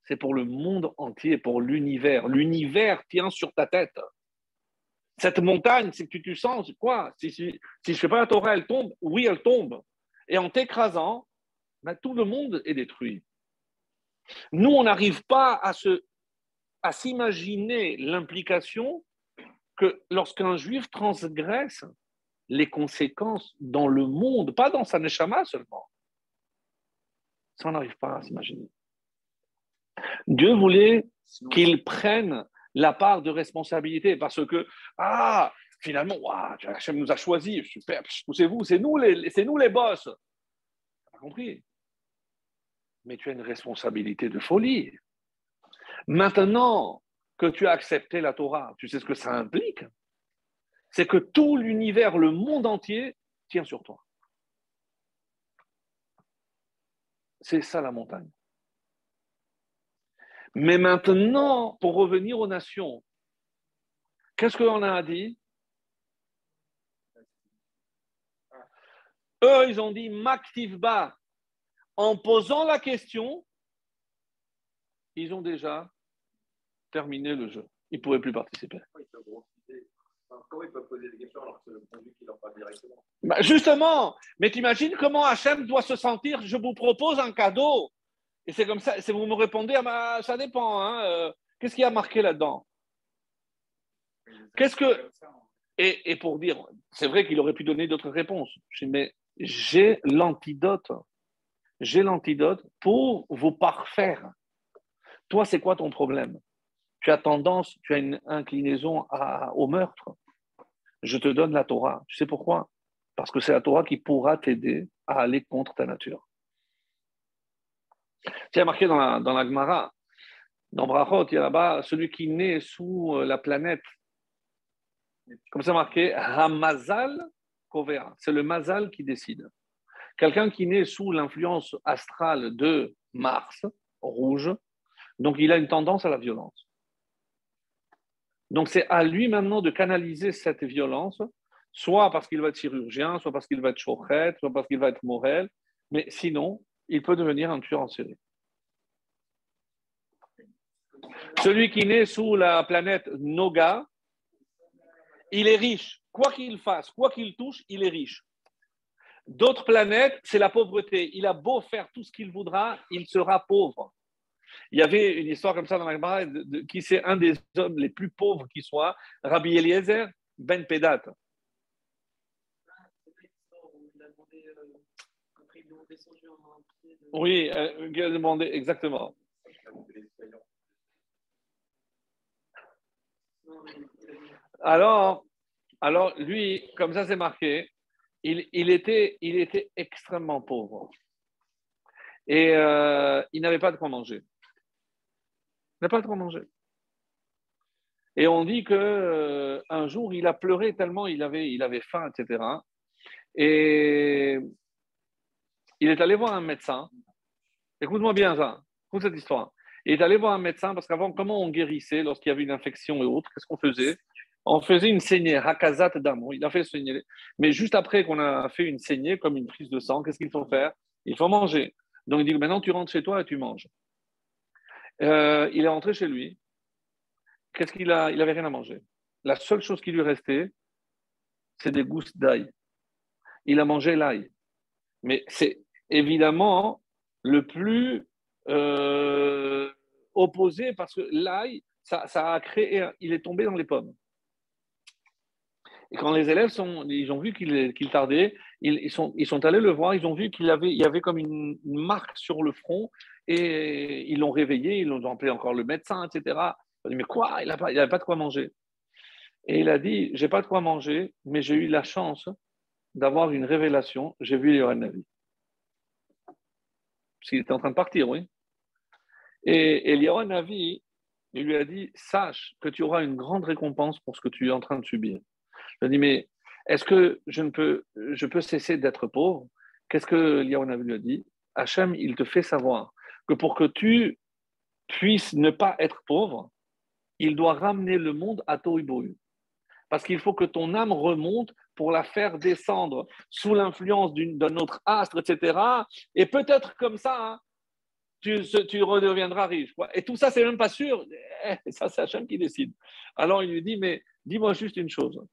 C'est pour le monde entier, pour l'univers. L'univers tient sur ta tête. Cette montagne, que tu, tu sens, quoi? Si, si, si je fais pas la Torah, elle tombe. Oui, elle tombe. Et en t'écrasant, ben, tout le monde est détruit. Nous, on n'arrive pas à, se, à s'imaginer l'implication que lorsqu'un juif transgresse les conséquences dans le monde, pas dans sa neshama seulement. Ça, on n'arrive pas à s'imaginer. Dieu voulait qu'il prenne la part de responsabilité parce que, ah, finalement, Hachem nous a choisis, super, poussez-vous, c'est nous les, c'est nous les boss. Tu as compris? Mais tu as une responsabilité de folie. Maintenant, que tu as accepté la Torah, tu sais ce que ça implique C'est que tout l'univers, le monde entier tient sur toi. C'est ça la montagne. Mais maintenant, pour revenir aux nations, qu'est-ce qu'on a dit? Eux, ils ont dit Maktivba. En posant la question, ils ont déjà terminé le jeu. Ils ne pourraient plus participer. Comment ils peuvent poser des questions alors que c'est le conduit qui leur parle directement? Bah, Justement, mais t'imagines comment Hachem doit se sentir Je vous propose un cadeau. Et c'est comme ça, c'est vous me répondez, ah bah, ça dépend. Hein, euh, Qu'est-ce qui a marqué là-dedans? Qu'est-ce que. Et, et, pour dire, c'est vrai qu'il aurait pu donner d'autres réponses. Je dis, mais j'ai l'antidote. J'ai l'antidote pour vous parfaire. Toi, c'est quoi ton problème? Tu as tendance, tu as une inclinaison au meurtre. Je te donne la Torah. Tu sais pourquoi? Parce que c'est la Torah qui pourra t'aider à aller contre ta nature. C'est marqué dans la, dans la Gemara, dans Brachot, il y a là-bas celui qui naît sous euh, la planète. Comme c'est marqué, Hamazal Kovea. C'est le Mazal qui décide. Quelqu'un qui naît sous l'influence astrale de Mars, rouge, donc il a une tendance à la violence. Donc c'est à lui maintenant de canaliser cette violence, soit parce qu'il va être chirurgien, soit parce qu'il va être chauffette, soit parce qu'il va être morel, mais sinon, il peut devenir un tueur en série. Celui qui naît sous la planète Noga, il est riche. Quoi qu'il fasse, quoi qu'il touche, il est riche. D'autres planètes, c'est la pauvreté. Il a beau faire tout ce qu'il voudra, il sera pauvre. Il y avait une histoire comme ça dans la Gemara, qui c'est un des hommes les plus pauvres qui soit, Rabbi Eliezer Ben Pedat. Oui, euh, demandé exactement. Alors, alors lui, comme ça c'est marqué, il, il, était, il était extrêmement pauvre. Et euh, il n'avait pas de quoi manger. N'a pas trop mangé. Et on dit qu'un euh, jour, il a pleuré tellement il avait, il avait faim, etc. Et il est allé voir un médecin. Écoute-moi bien ça, écoute cette histoire. Il est allé voir un médecin parce qu'avant, comment on guérissait lorsqu'il y avait une infection et autres Qu'est-ce qu'on faisait? On faisait une saignée, hakazat d'amour. Il a fait saigner. Mais juste après qu'on a fait une saignée, comme une prise de sang, qu'est-ce qu'il faut faire? Il faut manger. Donc il dit maintenant tu rentres chez toi et tu manges. Euh, il est rentré chez lui. Qu'est-ce qu'il a? Il n'avait rien à manger. La seule chose qui lui restait, c'est des gousses d'ail. Il a mangé l'ail. Mais c'est évidemment le plus euh, opposé parce que l'ail, ça, a créé, il est tombé dans les pommes. Et quand les élèves sont, ils ont vu qu'il tardait, ils, sont, ils sont allés le voir, ils ont vu qu'il avait, il y avait comme une marque sur le front et ils l'ont réveillé, ils l'ont appelé encore le médecin, etc. Il a dit, mais quoi? Il n'avait pas de quoi manger. Et il a dit, j'ai pas de quoi manger, mais j'ai eu la chance d'avoir une révélation. J'ai vu Yohan Navi. Parce qu'il était en train de partir, oui. Et, et Navi, il lui a dit, sache que tu auras une grande récompense pour ce que tu es en train de subir. Lui ai dit, mais est-ce que je, ne peux, je peux cesser d'être pauvre? Qu'est-ce que Liaron Navi lui a dit? Hachem, il te fait savoir que pour que tu puisses ne pas être pauvre, il doit ramener le monde à Tohubohu. Parce qu'il faut que ton âme remonte pour la faire descendre sous l'influence d'un autre astre, etc. Et peut-être comme ça, hein, tu, redeviendras riche. Et tout ça, c'est même pas sûr. Eh, Ça, c'est Hachem qui décide. Alors il lui dit, mais dis-moi juste une chose.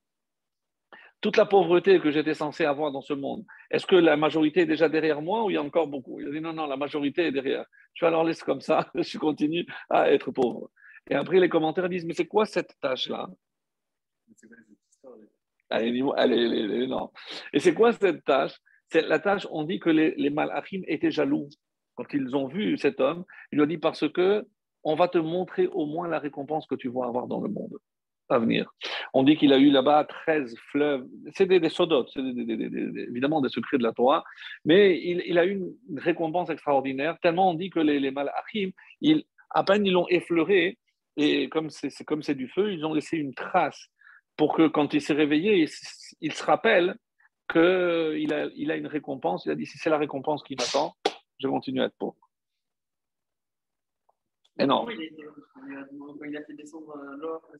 Toute la pauvreté que j'étais censé avoir dans ce monde, est-ce que la majorité est déjà derrière moi ou il y a encore beaucoup? Il a dit, non, non, la majorité est derrière. Je vais alors laisse comme ça, je continue à être pauvre. Et après, les commentaires disent, mais c'est quoi cette tâche-là? Elle est, elle énorme. Et c'est quoi cette tâche? C'est la tâche, on dit que les, les malachim étaient jaloux. Quand ils ont vu cet homme, ils lui ont dit parce que on va te montrer au moins la récompense que tu vas avoir dans le monde à venir. On dit qu'il a eu là-bas 13 fleuves. C'est des, des sodotes, c'est des- évidemment des secrets de la Torah, mais il, a eu une, récompense extraordinaire, tellement on dit que les, les malachim, ils, à peine ils l'ont effleuré, et comme c'est comme c'est du feu, ils ont laissé une trace pour que quand il s'est réveillé, il se rappelle qu'il a, il a une récompense. Il a dit, si c'est la récompense qui m'attend, je continue à être pauvre. Non, Comment il a, été- il a- quand il a fait descendre euh, l'or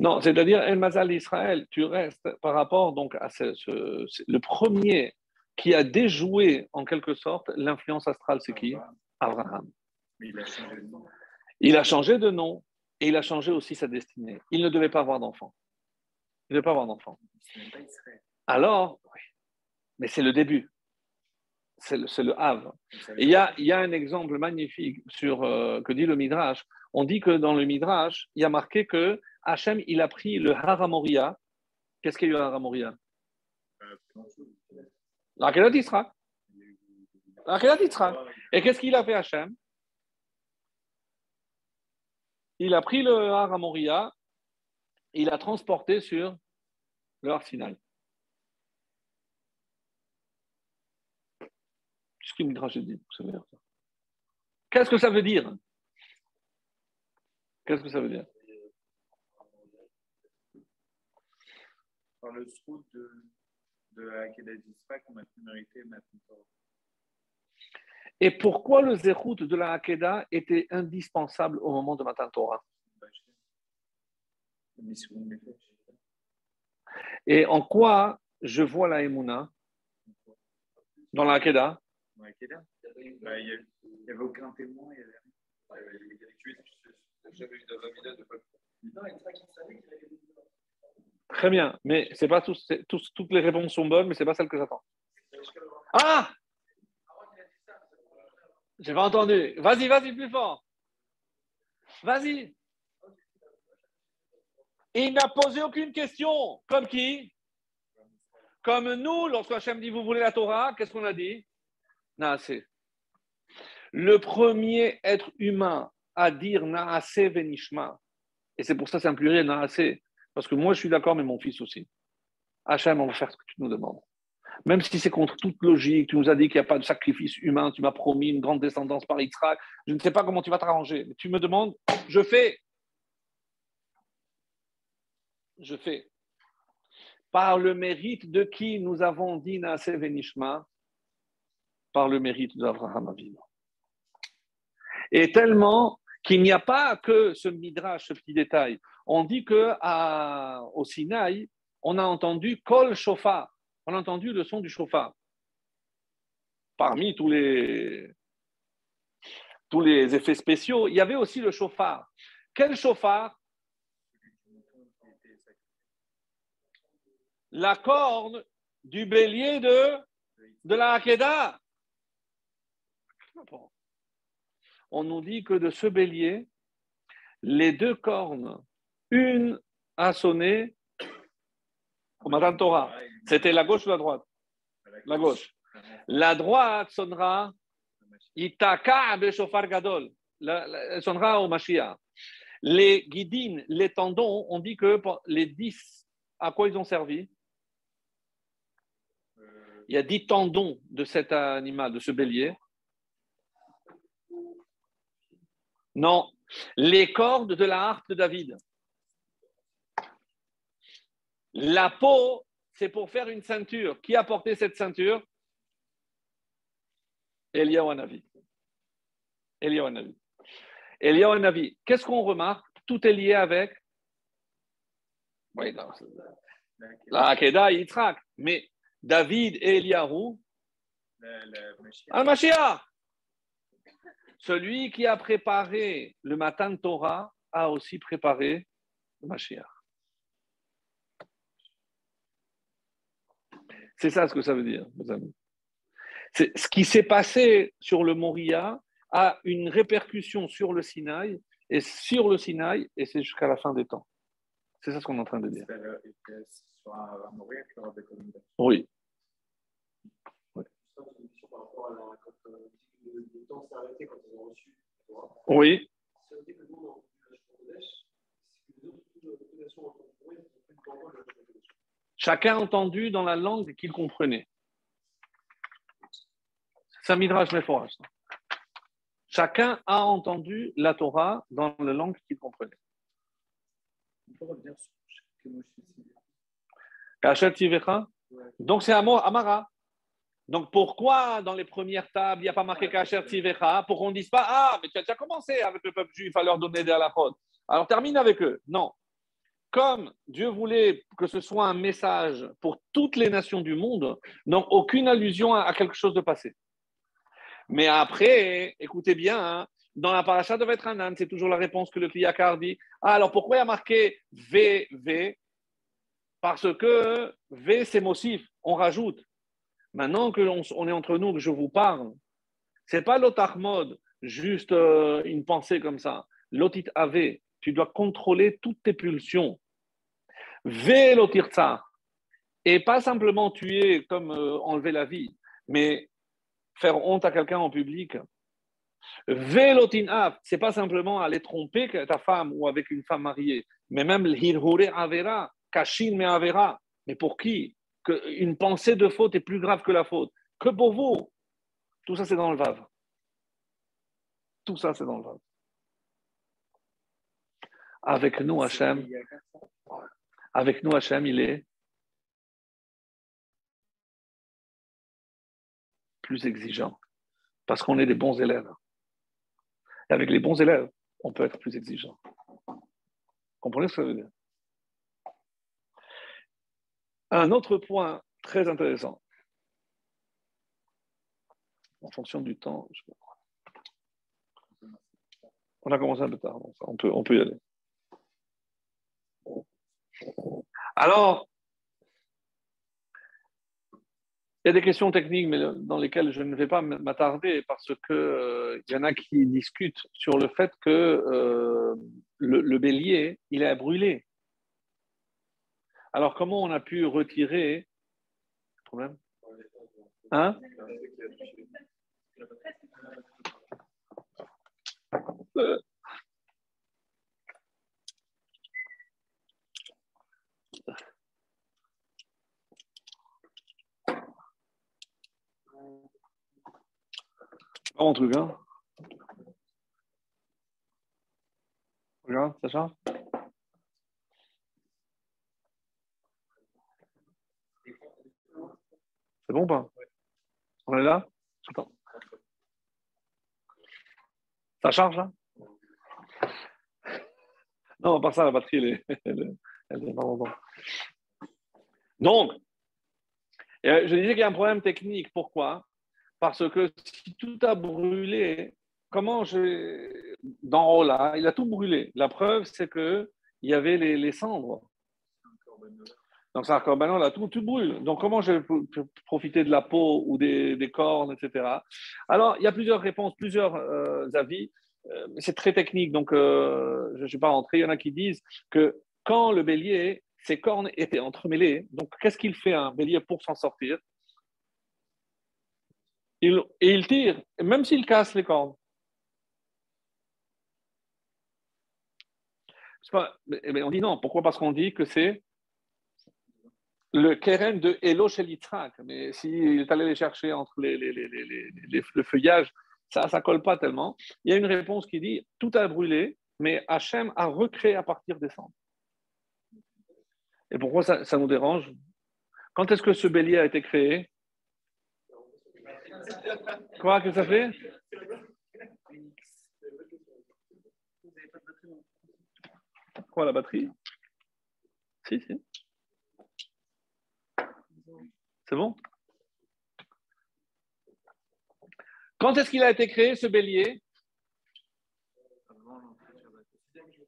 non c'est-à-dire, El Mazal d'Israël, tu restes par rapport donc à ce, ce- ce- le premier qui a déjoué en quelque sorte l'influence astrale, c'est qui? Abraham. Il a changé de nom. Il a changé de nom et il a changé aussi sa destinée. Il ne devait pas avoir d'enfant. Il ne devait pas avoir d'enfant. Israël. Alors, oui, mais c'est le début. C'est le, le havre. Il y a, il y a un exemple magnifique sur, euh, que dit le Midrash. On dit que dans le Midrash, il y a marqué que Hachem, il a pris le Haramoria. Qu'est-ce qu'il y a eu à Haramoria? Plein de choses. La Kedat Yitzhak. Il y a eu- La Kedat Yitzhak. Et qu'est-ce qu'il a fait Hachem? Il a pris le Haramoria, il a transporté sur le Har Sinai. Que Midrash dit ça. Qu'est-ce que ça veut dire? Qu'est-ce que ça veut dire? Par le srout de, de la Kedah d'Israël qu'on a pu mériter maintenant. Et pourquoi le zérout de la Hakeda était indispensable au moment de Matan Torah? Et en quoi je vois la Emouna dans la Hakeda bah, il n'y avait aucun témoin. Il y avait... De Non, il savait qu'il savait qu'il avait des Très bien, mais c'est pas tous, toutes les réponses sont bonnes, mais c'est pas celle que j'attends. Ah J'ai pas entendu. Vas-y, vas-y, plus fort. Vas-y. Il n'a posé aucune question. Comme qui? Comme nous, lorsque Hachem dit Vous voulez la Torah, qu'est-ce qu'on a dit? Naasé. Le premier être humain à dire Naasé Venishma, et c'est pour ça que c'est un pluriel Naasé, parce que moi je suis d'accord, mais mon fils aussi. Hachem, on va faire ce que tu nous demandes. Même si c'est contre toute logique, tu nous as dit qu'il n'y a pas de sacrifice humain, tu m'as promis une grande descendance par Yitzhak, je ne sais pas comment tu vas t'arranger, mais tu me demandes, je fais. Je fais. Par le mérite de qui nous avons dit Naase Venishma Par le mérite d'Abraham Avinu. Et tellement qu'il n'y a pas que ce midrash, ce petit détail. On dit que au Sinaï, on a entendu Kol Shofar. On a entendu le son du chauffard. Parmi tous les, tous les effets spéciaux, il y avait aussi le chauffard. Quel chauffard La corne du bélier de, de la Hakeda. On nous dit que de ce bélier, les deux cornes, une a sonné au Matan Torah. C'était la gauche ou la droite? La gauche. La droite sonnera Itaka Beshofar Gadol. Elle sonnera au Mashiach. Les guidines, les tendons, on dit que les dix, à quoi ils ont servi? Il y a dix tendons de cet animal, de ce bélier. Non, les cordes de la harpe de David. La peau, c'est pour faire une ceinture. Qui a porté cette ceinture? Hanavi. Eliyahu Hanavi. Qu'est-ce qu'on remarque? Tout est lié avec oui, non, la Hakeda et Yitzhak. Mais David et Eliyahu, Al-Mashiach. Celui qui a préparé le matin de Torah a aussi préparé le Mashiach. C'est ça ce que ça veut dire, mes amis. Ce qui s'est passé sur le Moria a une répercussion sur le Sinaï, et sur le Sinaï, et c'est jusqu'à la fin des temps. C'est ça ce qu'on est en train de dire. Oui. Oui. Chacun a entendu dans la langue qu'il comprenait. Un midrash Chacun a entendu la Torah dans la langue qu'il comprenait. Donc c'est Amara. Donc pourquoi dans les premières tables, il n'y a pas marqué Kacher Tivecha Pour qu'on ne dise pas Ah, mais tu as déjà commencé avec le peuple juif à leur donner des halachot. Alors termine avec eux. Non. Comme Dieu voulait que ce soit un message pour toutes les nations du monde, donc aucune allusion à quelque chose de passé. Mais après, écoutez bien, hein, dans la paracha de Vetranan, c'est toujours la réponse que le Kliyakar dit. Ah, alors pourquoi il y a marqué V, V? Parce que V, c'est motif, on rajoute. Maintenant que on est entre nous, que je vous parle, c'est pas l'otarmod, juste euh, une pensée comme ça. L'otit ave, tu dois contrôler toutes tes pulsions. V l'otirtsa, et pas simplement tuer comme euh, enlever la vie, mais faire honte à quelqu'un en public. Velotin af, c'est pas simplement aller tromper ta femme ou avec une femme mariée, mais même l'hirhure avera, kashin me avera. Mais pour qui? Une pensée de faute est plus grave que la faute. Que pour vous. Tout ça, c'est dans le Vav. Tout ça, c'est dans le Vav. Avec nous, Hachem, avec nous, Hachem, il est plus exigeant. Parce qu'on est des bons élèves. Et avec les bons élèves, on peut être plus exigeant. Comprenez ce que ça veut dire? Un autre point très intéressant, en fonction du temps, on a commencé un peu tard, on peut, y aller. Alors, il y a des questions techniques mais dans lesquelles je ne vais pas m'attarder parce qu'il euh, y en a qui discutent sur le fait que euh, le, le, bélier, il est brûlé. Alors, comment on a pu retirer. Problème? Hein? Euh. Pas mon truc, hein? Regarde, Sacha C'est bon ou pas? On est là? Attends. Ça charge là? Non, pas ça, la batterie, elle est, elle, elle Donc, je disais qu'il y a un problème technique. Pourquoi? Parce que si tout a brûlé, comment je. Dans haut là, il a tout brûlé. La preuve, c'est qu'il y avait les, les cendres. Donc, un corbanon, là, tout, tout brûle. Donc, comment je peux profiter de la peau ou des, cornes, etc. Alors, il y a plusieurs réponses, plusieurs euh, avis. Euh, c'est très technique, donc euh, je ne suis pas rentré. Il y en a qui disent que quand le bélier, ses cornes étaient entremêlées, donc qu'est-ce qu'il fait un bélier pour s'en sortir? Il, Et il tire, même s'il casse les cornes. On dit non. Pourquoi? Parce qu'on dit que c'est le keren de Elo Shelitrak, mais s'il est allé les chercher entre les, les, le feuillage, ça ne colle pas tellement. Il y a une réponse qui dit tout a brûlé, mais Hachem a recréé à partir des cendres. Et pourquoi ça, ça nous dérange? Quand est-ce que ce bélier a été créé? Quoi que ça fait? Quoi, la batterie? Si, si. C'est bon? Quand est-ce qu'il a été créé, ce bélier?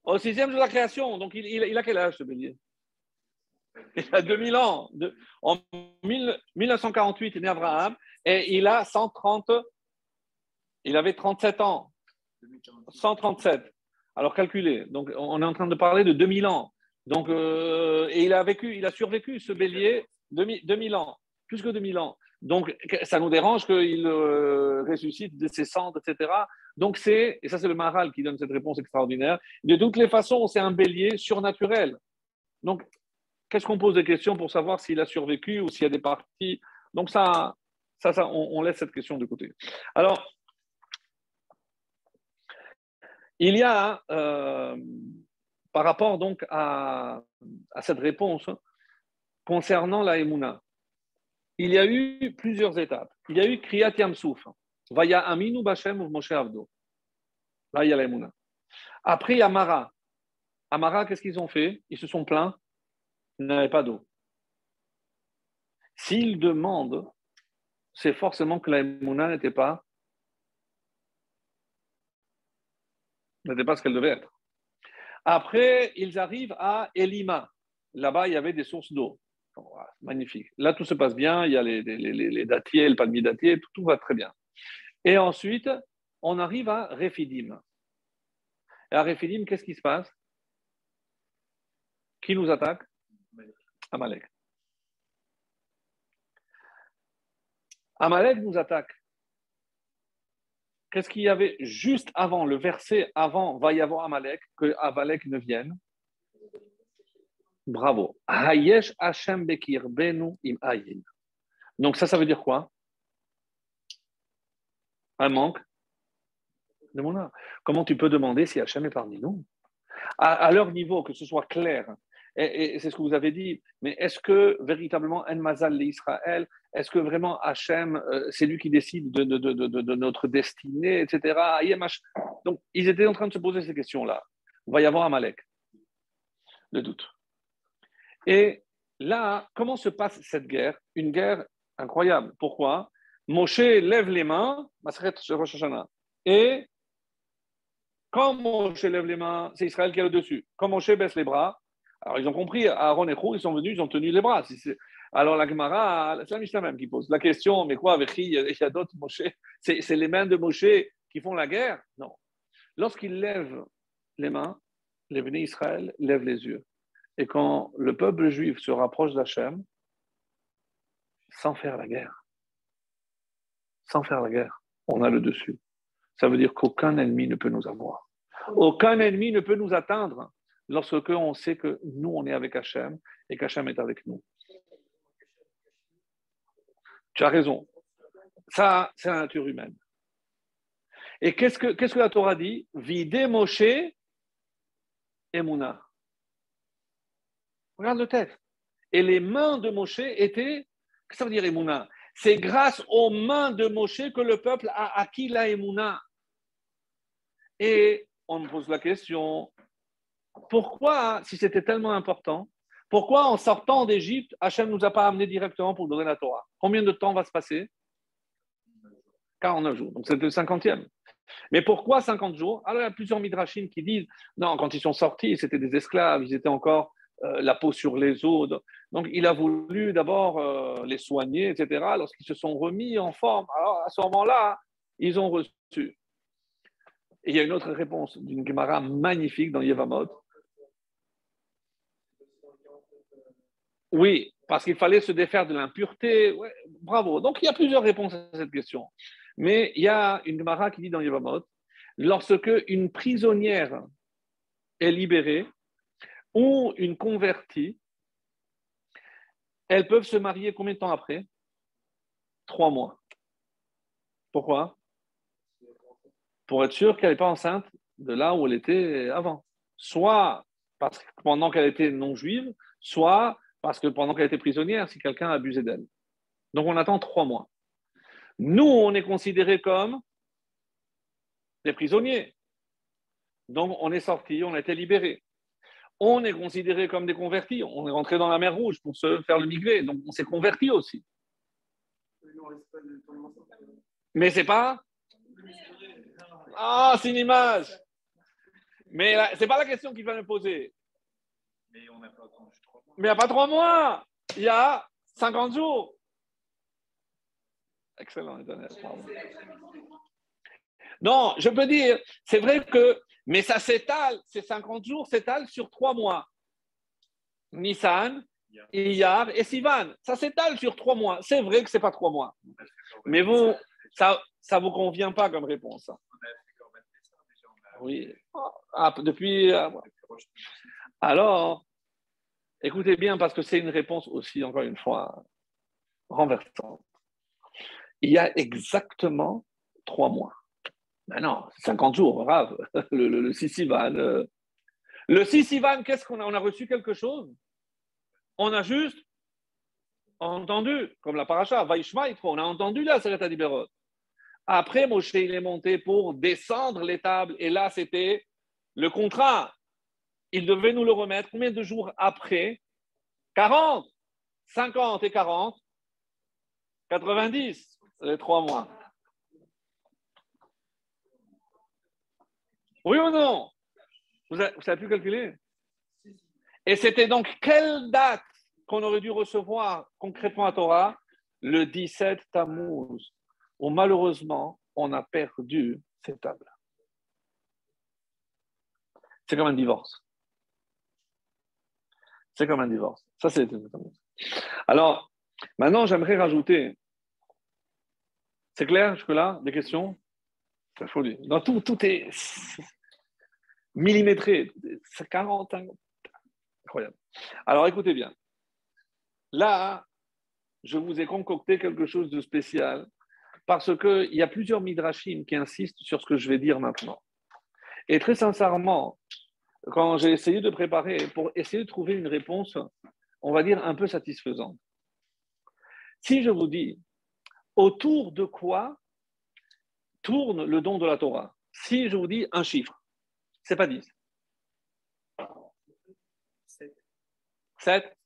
Au sixième jour de la création. Donc, il, a quel âge, ce bélier? Il a 2000 ans. En 1000 1948, il est né Abraham et il a 130. Il avait 37 ans. 137. Alors calculez. Donc on est en train de parler de 2000 ans. Euh, et il a vécu, il a survécu ce bélier 2000, 2000 ans, plus que 2000 ans. Donc ça nous dérange qu'il euh, ressuscite de ses cendres, etc. Donc c'est et ça c'est le Maral qui donne cette réponse extraordinaire. De toutes les façons, c'est un bélier surnaturel. Donc qu'est-ce qu'on pose des questions pour savoir s'il a survécu ou s'il y a des parties? Donc ça, ça, ça on, laisse cette question de côté. Alors il y a, euh, par rapport donc à, à cette réponse concernant la Emouna, il y a eu plusieurs étapes. Il y a eu Kriyat Yamsouf, Vaya Aminu Bashem ou Moshe Avdo. Là, il y a la Emouna. Après, il y a Mara. À Mara, qu'est-ce qu'ils ont fait? Ils se sont plaints, ils n'avaient pas d'eau. S'ils demandent, c'est forcément que la Emouna n'était pas n'était pas ce qu'elle devait être. Après, ils arrivent à Elima. Là-bas, il y avait des sources d'eau. Magnifique. Là, tout se passe bien. Il y a les, les, les, dattiers, le palmier dattier, tout, va très bien. Et ensuite, on arrive à Rephidim. Et à Rephidim, qu'est-ce qui se passe? Qui nous attaque? Amalek. Amalek nous attaque. Qu'est-ce qu'il y avait juste avant, le verset avant, va y avoir Amalek, que Amalek ne vienne? Bravo. Hayesh Hashem Bekir Benu im Ayin. Donc ça, ça veut dire quoi? Un manque de mon art. Comment tu peux demander si Hachem est parmi nous? À, leur niveau, que ce soit clair. Et, c'est ce que vous avez dit. Mais est-ce que véritablement En Mazal l'Israël, est-ce que vraiment Hachem, euh, c'est lui qui décide de, de, de, de, notre destinée, etc. Donc ils étaient en train de se poser ces questions-là. Il va y avoir Amalek. Le doute. Et là, comment se passe cette guerre? Une guerre incroyable. Pourquoi? Moshe lève les mains, et quand Moshe lève les mains, c'est Israël qui est au-dessus. Quand Moshe baisse les bras, alors ils ont compris, Aaron et Roux, ils sont venus, ils ont tenu les bras. Alors la Gemara, c'est la Mishnah même qui pose la question, mais quoi, avec qui il y a d'autres Moshe C'est les mains de Moshe qui font la guerre? Non. Lorsqu'il lève les mains, les bénis Israël lèvent les yeux. Et quand le peuple juif se rapproche d'Hachem, sans faire la guerre, sans faire la guerre, on a le dessus. Ça veut dire qu'aucun ennemi ne peut nous avoir. Aucun ennemi ne peut nous atteindre lorsque on sait que nous, on est avec Hachem et qu'Hachem est avec nous. Tu as raison. Ça, c'est la nature humaine. Et qu'est-ce que, la Torah dit? Vidé Moshe et Mouna. Regarde le texte. Et les mains de Moshe étaient. Qu'est-ce que ça veut dire Emouna C'est grâce aux mains de Moshe que le peuple a acquis la Emouna. Et on me pose la question pourquoi, si c'était tellement important, pourquoi en sortant d'Égypte, Hachem ne nous a pas amenés directement pour donner la Torah? Combien de temps va se passer? 49 jours. Donc c'était le 50e. Mais pourquoi 50 jours? Alors il y a plusieurs midrashim qui disent non, quand ils sont sortis, c'était des esclaves, ils étaient encore la peau sur les os. Donc il a voulu d'abord euh, les soigner, etc. Lorsqu'ils se sont remis en forme, alors à ce moment-là, ils ont reçu. Il y a une autre réponse d'une Gemara magnifique dans Yevamot. Oui, parce qu'il fallait se défaire de l'impureté. Bravo. Donc il y a plusieurs réponses à cette question. Mais il y a une Gemara qui dit dans Yevamot lorsque une prisonnière est libérée ou une convertie, elles peuvent se marier combien de temps après? Trois mois. Pourquoi? Pour être sûr qu'elle n'est pas enceinte de là où elle était avant. Soit parce que pendant qu'elle était non juive, soit parce que pendant qu'elle était prisonnière, si quelqu'un a abusé d'elle. Donc on attend trois mois. Nous, on est considérés comme des prisonniers. Donc on est sortis, on a été libérés. On est considéré comme des convertis. On est rentré dans la mer Rouge pour se faire le migré, donc on s'est converti aussi. Mais c'est pas. Ah, c'est une image. Mais c'est pas la question qu'il va me poser. Mais on n'a pas attendu trois mois. Mais il n'y a pas trois mois. Il y a 50 jours. Excellent. Non, je peux dire, c'est vrai que, mais ça s'étale, ces 50 jours s'étalent sur trois mois. Nissan, Iyar et Sivan. Ça s'étale sur trois mois. C'est vrai que ce n'est pas trois mois. Mais vous, ça ne vous convient pas comme réponse. Oui. Ah, depuis. euh, Alors, écoutez bien, parce que c'est une réponse aussi, encore une fois, renversante. Il y a exactement trois mois. Ben non, 50 jours, grave. Le, le, le Sissivan. euh. Le qu'est-ce qu'on a? On a reçu quelque chose? On a juste entendu, comme la paracha, Vaishma, on a entendu la Sereta Diberot. Après, Moshe, il est monté pour descendre les tables. Et là, c'était le contrat. Il devait nous le remettre combien de jours après? 40, 50 et 40, 90, les trois mois. Oui ou non? Vous ne savez plus calculer? Et c'était donc quelle date qu'on aurait dû recevoir concrètement à Torah? Le 17 Tammuz, où malheureusement, on a perdu ces tables. C'est comme un divorce. C'est comme un divorce. Ça, c'est. Alors, maintenant, j'aimerais rajouter. C'est clair jusque-là Des questions? C'est folie. Dans tout, tout est millimétré. C'est 40 ans. Incroyable. Alors, écoutez bien. Là, je vous ai concocté quelque chose de spécial parce qu'il y a plusieurs midrashim qui insistent sur ce que je vais dire maintenant. Et très sincèrement, quand j'ai essayé de préparer pour essayer de trouver une réponse, on va dire un peu satisfaisante. Si je vous dis autour de quoi tourne le don de la Torah, si je vous dis un chiffre, c'est pas 10. 7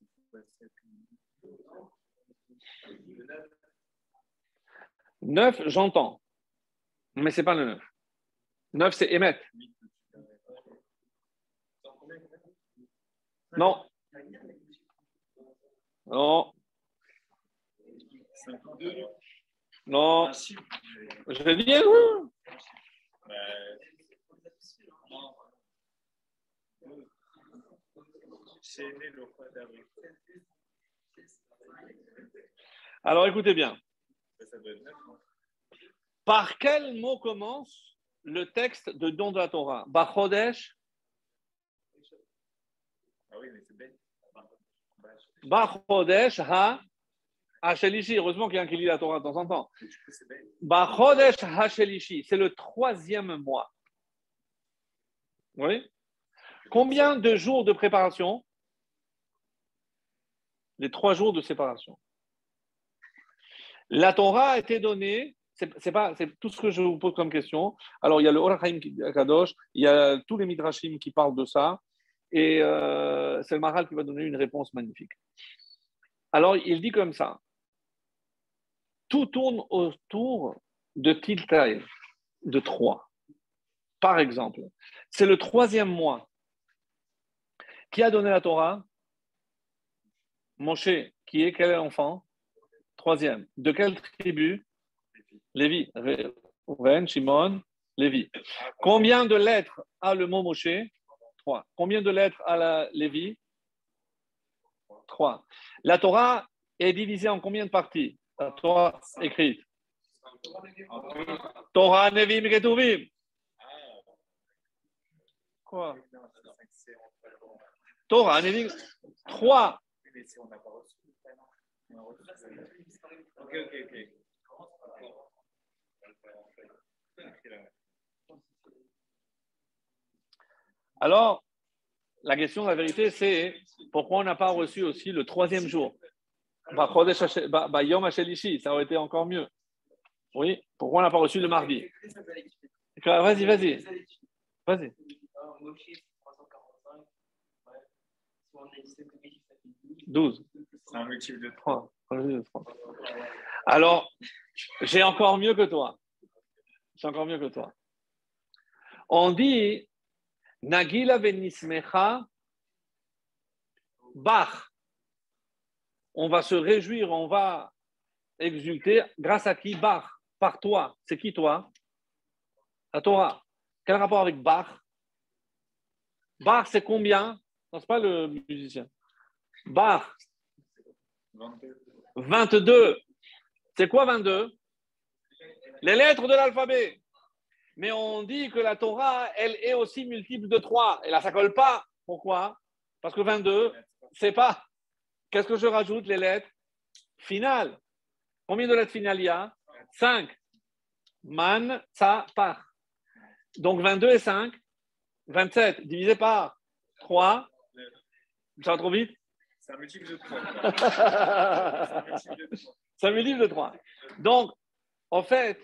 9, j'entends. Mais c'est pas le 9. 9, c'est émettre. Non. Non. Non. Je vais dire, oui. Alors écoutez bien. Par quel mot commence le texte de don de la Torah? Bachodesh, Ah oui, mais c'est. Bachodesh ha Hashelishi. Heureusement qu'il y a un qui lit la Torah de temps en temps. Bachodesh Hashelishi, c'est le troisième mois. Oui Combien de jours de préparation? Les trois jours de séparation. La Torah a été donnée, c'est pas, tout ce que je vous pose comme question. Alors, il y a le Orachaim Kadosh, il y a tous les Midrashim qui parlent de ça, et euh, c'est le Maral qui va donner une réponse magnifique. Alors, il dit comme ça tout tourne autour de Tiltaï, de trois. Par exemple, c'est le troisième mois. Qui a donné la Torah Moshe, qui est quel enfant Troisième. De quelle tribu? Lévi. Ren, Shimon, Lévi. Combien de lettres a le mot Moshe? Trois. Combien de lettres a la Lévi? Trois. La Torah est divisée en combien de parties? La Torah écrite. Torah, Nevim, Ketuvim. Trois. Alors, la question, la vérité, c'est pourquoi on n'a pas reçu aussi le troisième jour? Bah, bah, bah, Yom ça aurait été encore mieux. Oui, pourquoi on n'a pas reçu le mardi? Vas-y, vas-y, vas-y. Moshe, 345. Ouais. 12. C'est un multiple de 3. 3. Alors, j'ai encore mieux que toi. J'ai encore mieux que toi. On dit Nagila venismecha Bach. On va se réjouir, on va exulter grâce à qui Bach? Par toi. C'est qui toi? La Torah. Quel rapport avec Bach? Bach, c'est combien? Non, ce pas le musicien. Bach. 22. C'est quoi 22 Les lettres de l'alphabet. Mais on dit que la Torah, elle est aussi multiple de 3. Et là, ça colle pas. Pourquoi? Parce que 22, c'est pas. Qu'est-ce que je rajoute Les lettres? Finales. Combien de lettres finales il y a? 5. Man, sa, par. Donc 22 et 5, 27 divisé par 3. Ça va trop vite? C'est un multiple de 3. C'est un multiple de 3. Donc, en fait,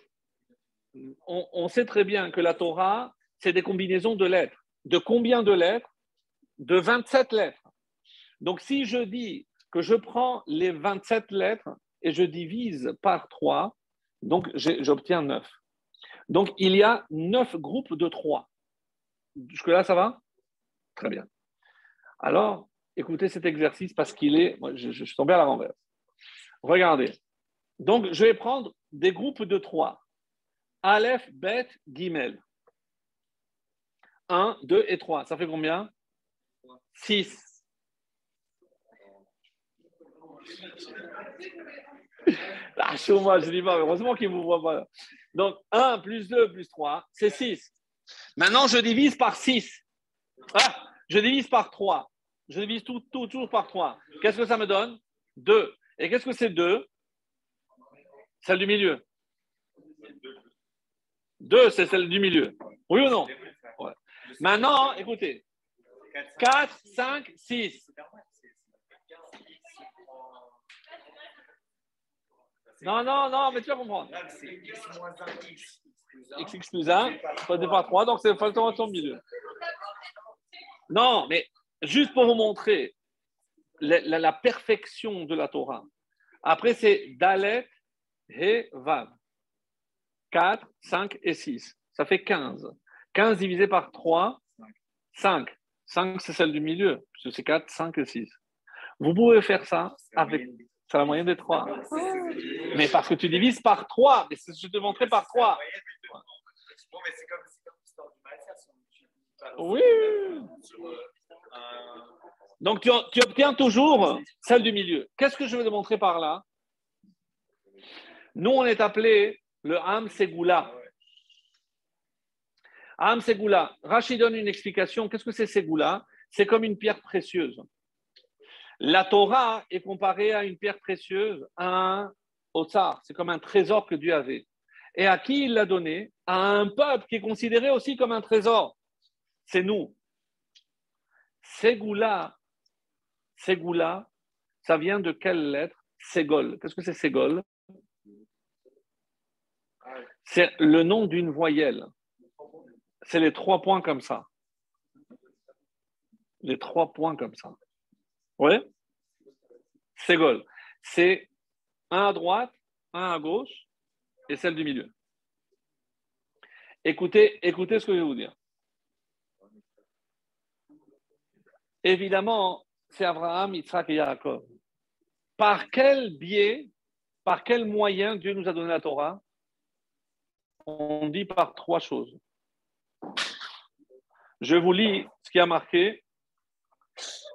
on, on, sait très bien que la Torah, c'est des combinaisons de lettres. De combien de lettres? De 27 lettres. Donc, si je dis que je prends les 27 lettres et je divise par 3, donc j'obtiens 9. Donc, il y a 9 groupes de 3. Jusque-là, ça va? Très bien. Alors, écoutez cet exercice parce qu'il est. Je, suis tombé à la renverse. Regardez. Donc, je vais prendre des groupes de 3. Aleph, Bet, Gimel. 1, 2 et 3. Ça fait combien? 6. Ah, moi, je dis pas, heureusement qu'il ne vous voit pas. Donc, 1 plus 2 plus 3, c'est 6. Maintenant, je divise par 6. Ah, je divise par 3. Je divise tout, tout, toujours par 3. Qu'est-ce que ça me donne? 2. Et qu'est-ce que c'est 2 Celle du milieu. 2, c'est celle du milieu. Oui ou non? Maintenant, écoutez. 4, 5, 6. Non, non, non, mais tu vas comprendre. X, X plus 1, divisé par 3, donc c'est le facteur au milieu. Non, mais juste pour vous montrer la, la, la perfection de la Torah. Après, c'est Dalet, He, Vav. 4, 5 et 6. Ça fait 15. 15 divisé par 3, 5. 5, c'est celle du milieu, puisque c'est 4, 5 et 6. Vous pouvez faire ça avec. C'est la moyenne des 3. Mais parce que tu divises par 3. Mais je te montrer par 3. Oui. Donc tu, tu, obtiens toujours celle du milieu. Qu'est-ce que je vais te montrer par là? Nous, on est appelé le Ham Segula. Ham Segula. Rachid donne une explication. Qu'est-ce que c'est Segula? C'est comme une pierre précieuse. La Torah est comparée à une pierre précieuse, à un otsar. C'est comme un trésor que Dieu avait. Et à qui il l'a donné À un peuple qui est considéré aussi comme un trésor. C'est nous. Segula, Segula, ça vient de quelle lettre? Ségol. Qu'est-ce que c'est Ségol? C'est le nom d'une voyelle. C'est les trois points comme ça. Les trois points comme ça. Oui Ségol. C'est un à droite, un à gauche et celle du milieu. Écoutez, écoutez ce que je vais vous dire. Évidemment, c'est Abraham, Yitzhak et Yaakov. Par quel biais, par quel moyen Dieu nous a donné la Torah On dit par trois choses. Je vous lis ce qui a marqué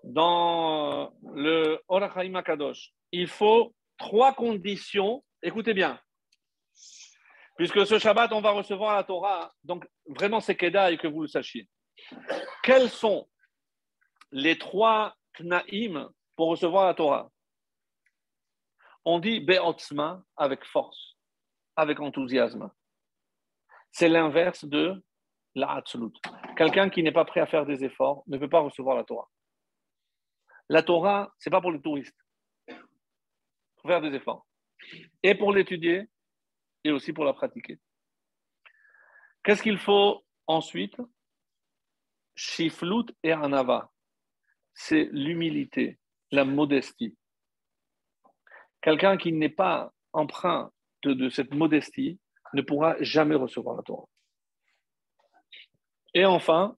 dans le Orachaim Akadosh. Il faut trois conditions. Écoutez bien. Puisque ce Shabbat, on va recevoir la Torah, donc vraiment c'est Keda et que vous le sachiez. Quels sont les trois Tnaïm pour recevoir la Torah? On dit Be'otzma avec force, avec enthousiasme. C'est l'inverse de la Hatzelut. Quelqu'un qui n'est pas prêt à faire des efforts ne peut pas recevoir la Torah. La Torah, ce n'est pas pour les touristes. Il faut faire des efforts. Et pour l'étudier, et aussi pour la pratiquer. Qu'est-ce qu'il faut ensuite? Shiflut et Anava. C'est l'humilité. la modestie. Quelqu'un qui n'est pas empreint de, cette modestie ne pourra jamais recevoir la Torah. Et enfin,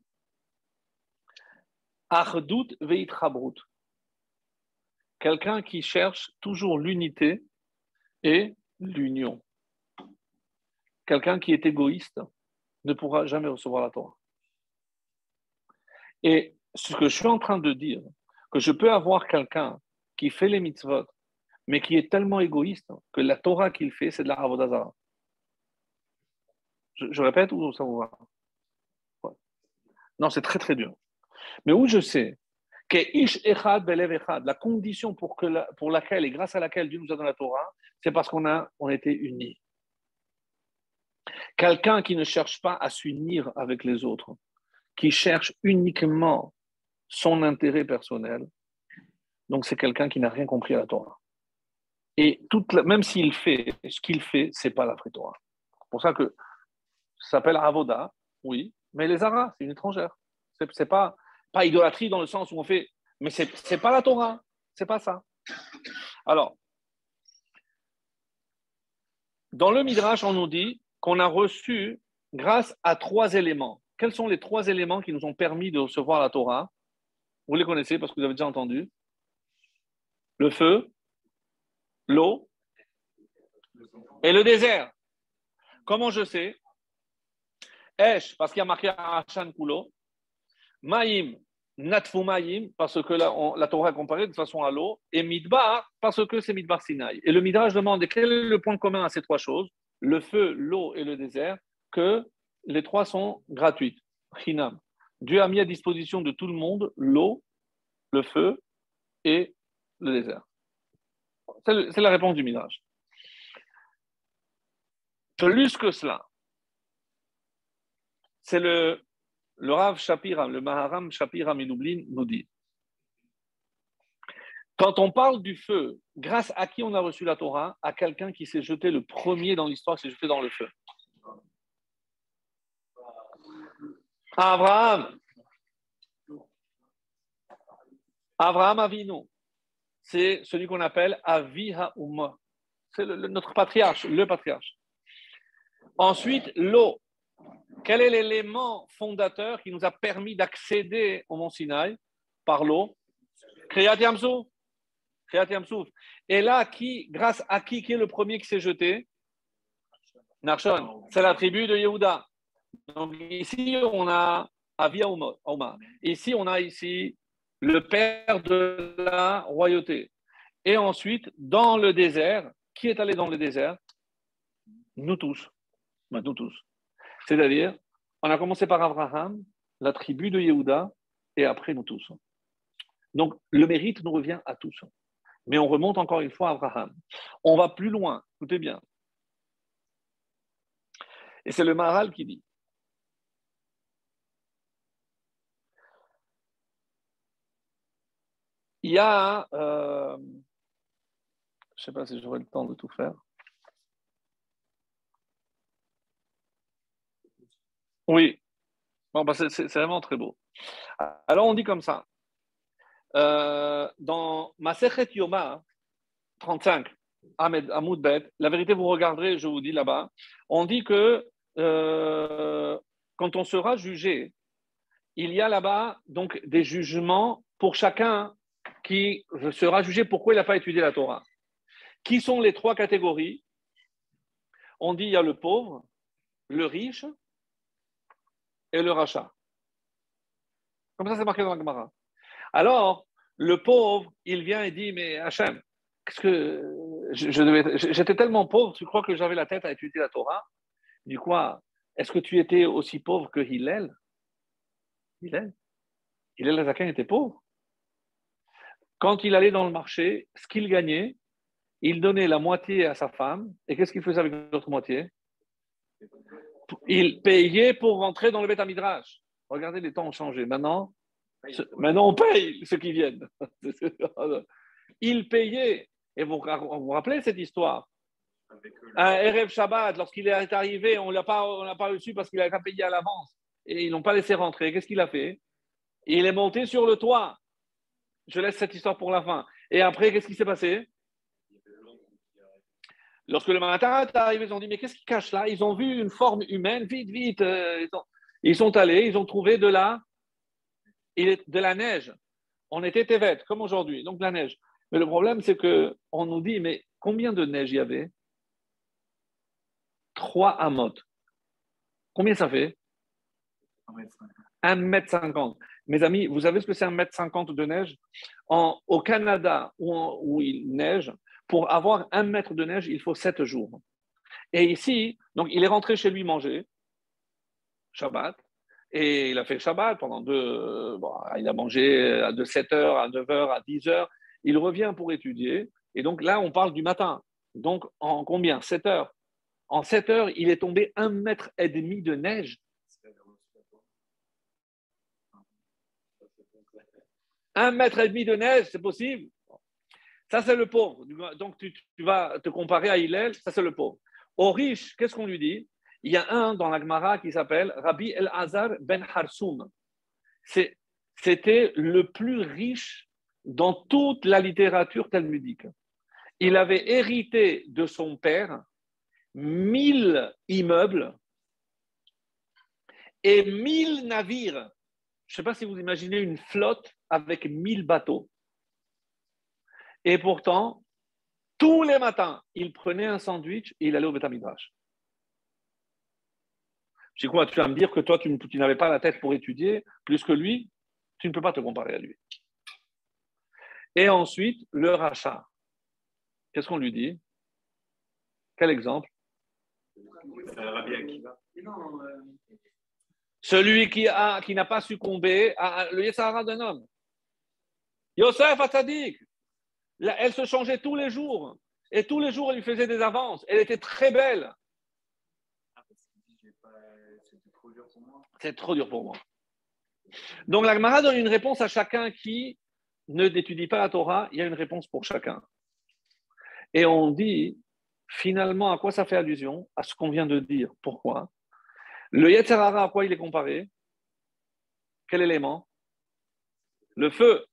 Achdut Veitrabrut. Quelqu'un qui cherche toujours l'unité et l'union. Quelqu'un qui est égoïste ne pourra jamais recevoir la Torah. Et ce que je suis en train de dire, que je peux avoir quelqu'un qui fait les mitzvot, mais qui est tellement égoïste que la Torah qu'il fait, c'est de la Avodazara. Je, répète ou ça vous va? Non, c'est très très dur. Mais où je sais que Ish Echad Belev la condition pour, que la, pour laquelle et grâce à laquelle Dieu nous a donné la Torah, c'est parce qu'on a on été unis. Quelqu'un qui ne cherche pas à s'unir avec les autres, qui cherche uniquement son intérêt personnel, donc c'est quelqu'un qui n'a rien compris à la Torah. Et toute même s'il fait ce qu'il fait, c'est pas la vraie Torah. C'est pour ça que ça s'appelle Avoda, oui, mais les Aras, c'est une étrangère. C'est, c'est pas pas idolâtrie dans le sens où on fait, mais c'est n'est pas la Torah, c'est pas ça. Alors, dans le Midrash, on nous dit qu'on a reçu grâce à trois éléments. Quels sont les trois éléments qui nous ont permis de recevoir la Torah? Vous les connaissez parce que vous avez déjà entendu. Le feu, l'eau et le désert. Comment je sais? Esh, parce qu'il y a marqué Achan Kulo. Maïm, Natfu Maïm, parce que la, Torah est comparée de façon à l'eau, et Midbar, parce que c'est Midbar Sinaï. Et le Midrash demande quel est le point commun à ces trois choses, le feu, l'eau et le désert, que les trois sont gratuites. Hinam. Dieu a mis à disposition de tout le monde l'eau, le feu et le désert. C'est la réponse du Midrash. Plus que cela, c'est le le Rav Shapira, le Maharam Shapira Minoublin nous dit quand on parle du feu, grâce à qui on a reçu la Torah? À quelqu'un qui s'est jeté le premier dans l'histoire, s'est jeté dans le feu. Abraham. Abraham Avinu. C'est celui qu'on appelle Aviha Umma. C'est notre patriarche, le patriarche. Ensuite, l'eau. Quel est l'élément fondateur qui nous a permis d'accéder au mont Sinaï? Par l'eau Kriyat Yamsouf. Et là, qui, grâce à qui, qui est le premier qui s'est jeté? Narshon. C'est la tribu de Yehuda. Donc ici, on a Avia Oma. Ici, on a ici le père de la royauté. Et ensuite, dans le désert, qui est allé dans le désert? Nous tous. Ben, nous tous. C'est-à-dire, on a commencé par Abraham, la tribu de Yehuda, et après nous tous. Donc, le mérite nous revient à tous. Mais on remonte encore une fois à Abraham. On va plus loin, écoutez bien. Et c'est le Maharal qui dit il y a, euh, je ne sais pas si j'aurai le temps de tout faire. Oui. Bon, bah, c'est vraiment très beau. Alors, on dit comme ça. Euh, dans Masechet Yoma 35, Ahmed Bet, la vérité, vous regarderez, je vous dis là-bas, on dit que euh, quand on sera jugé, il y a là-bas donc des jugements pour chacun qui sera jugé pourquoi il n'a pas étudié la Torah. Qui sont les trois catégories? On dit il y a le pauvre, le riche et le rachat. Comme ça, c'est marqué dans la Gemara. Alors, le pauvre, il vient et dit, mais Hachem, qu'est-ce que j'étais tellement pauvre, tu crois que j'avais la tête à étudier la Torah? Du quoi Est-ce que tu étais aussi pauvre que Hillel? Hillel? Hillel Azaken était pauvre. Quand il allait dans le marché, ce qu'il gagnait, il donnait la moitié à sa femme. Et qu'est-ce qu'il faisait avec l'autre moitié? Il payait pour rentrer dans le Beth. Regardez, les temps ont changé. Maintenant, maintenant on paye ceux qui viennent. il payait. Et vous vous, rappelez cette histoire? Un Erev Shabbat, lorsqu'il est arrivé, on ne l'a pas, reçu parce qu'il n'avait pas payé à l'avance. Et ils n'ont pas laissé rentrer. Qu'est-ce qu'il a fait? Il est monté sur le toit. je laisse cette histoire pour la fin. Et après, qu'est-ce qui s'est passé? Lorsque le matin est arrivé, ils ont dit Mais qu'est-ce qu'ils cachent là? Ils ont vu une forme humaine, vite, vite. euh, ils, sont, ils sont allés, ils ont trouvé de la, de la neige. On était évêques, comme aujourd'hui, donc de la neige. Mais le problème, c'est qu'on nous dit Mais combien de neige il y avait? Trois amotes. Combien ça fait? 1m50. Mes amis, vous savez ce que c'est 1m50 de neige? Au Canada, où il neige, pour avoir un mètre de neige, il faut 7 jours. Et ici, donc il est rentré chez lui manger, Shabbat, et il a fait le Shabbat pendant deux. bon, il a mangé de 7h à 9h à 10h. Il revient pour étudier. Et donc là, on parle du matin. Donc en combien? 7 heures. En 7 heures, il est tombé un mètre et demi de neige. Un mètre et demi de neige, c'est possible? Ça, c'est le pauvre. Donc, tu, tu vas te comparer à Hillel, ça, c'est le pauvre. Au riche, qu'est-ce qu'on lui dit? Il y a un dans la Gemara qui s'appelle Rabbi El-Azar ben Harsoum. C'était le plus riche dans toute la littérature talmudique. Il avait hérité de son père mille immeubles et mille navires. Je ne sais pas si vous imaginez une flotte avec 1000 bateaux. Et pourtant, tous les matins, il prenait un sandwich et il allait au Betamidrash. Quoi Tu vas me dire que toi, tu, n'avais pas la tête pour étudier plus que lui Tu ne peux pas te comparer à lui. Et ensuite, le rachat. Qu'est-ce qu'on lui dit? Quel exemple? Celui qui, n'a pas succombé à le Yetzahara d'un homme. Yosef Atzadik, là, elle se changeait tous les jours. Et tous les jours, elle lui faisait des avances. Elle était très belle. Ah, parce qu'il dit, j'ai pas- c'était trop dur pour moi. C'est trop dur pour moi. Donc la Gemara donne une réponse à chacun qui ne n'étudie pas la Torah. Il y a une réponse pour chacun. Et on dit, finalement, à quoi ça fait allusion? À ce qu'on vient de dire. Pourquoi? Le Yetzirara, à quoi il est comparé? Quel élément? Le feu.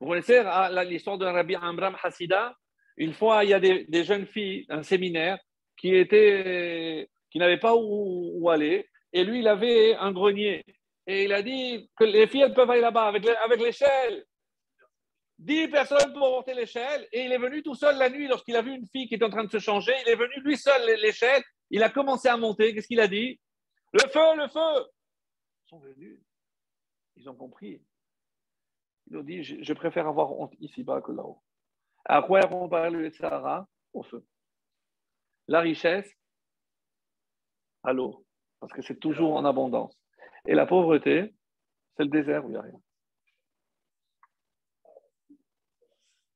Vous connaissez ah, l'histoire de Rabbi Amram Hassida? Une fois, il y a des, jeunes filles, un séminaire, qui, qui n'avaient pas où aller. Et lui, il avait un grenier. Et il a dit que les filles, elles peuvent aller là-bas avec, le- avec l'échelle. Dix personnes pour porter l'échelle. Et il est venu tout seul la nuit lorsqu'il a vu une fille qui était en train de se changer. Il est venu lui seul l'échelle. Il a commencé à monter. Qu'est-ce qu'il a dit? Le feu, le feu Ils sont venus. Ils ont compris. Ils ont dit je, préfère avoir honte ici-bas que là-haut. À quoi on parle le Sahara Au feu? La richesse? À l'eau. Parce que c'est toujours en abondance. Et la pauvreté, c'est le désert où il n'y a rien.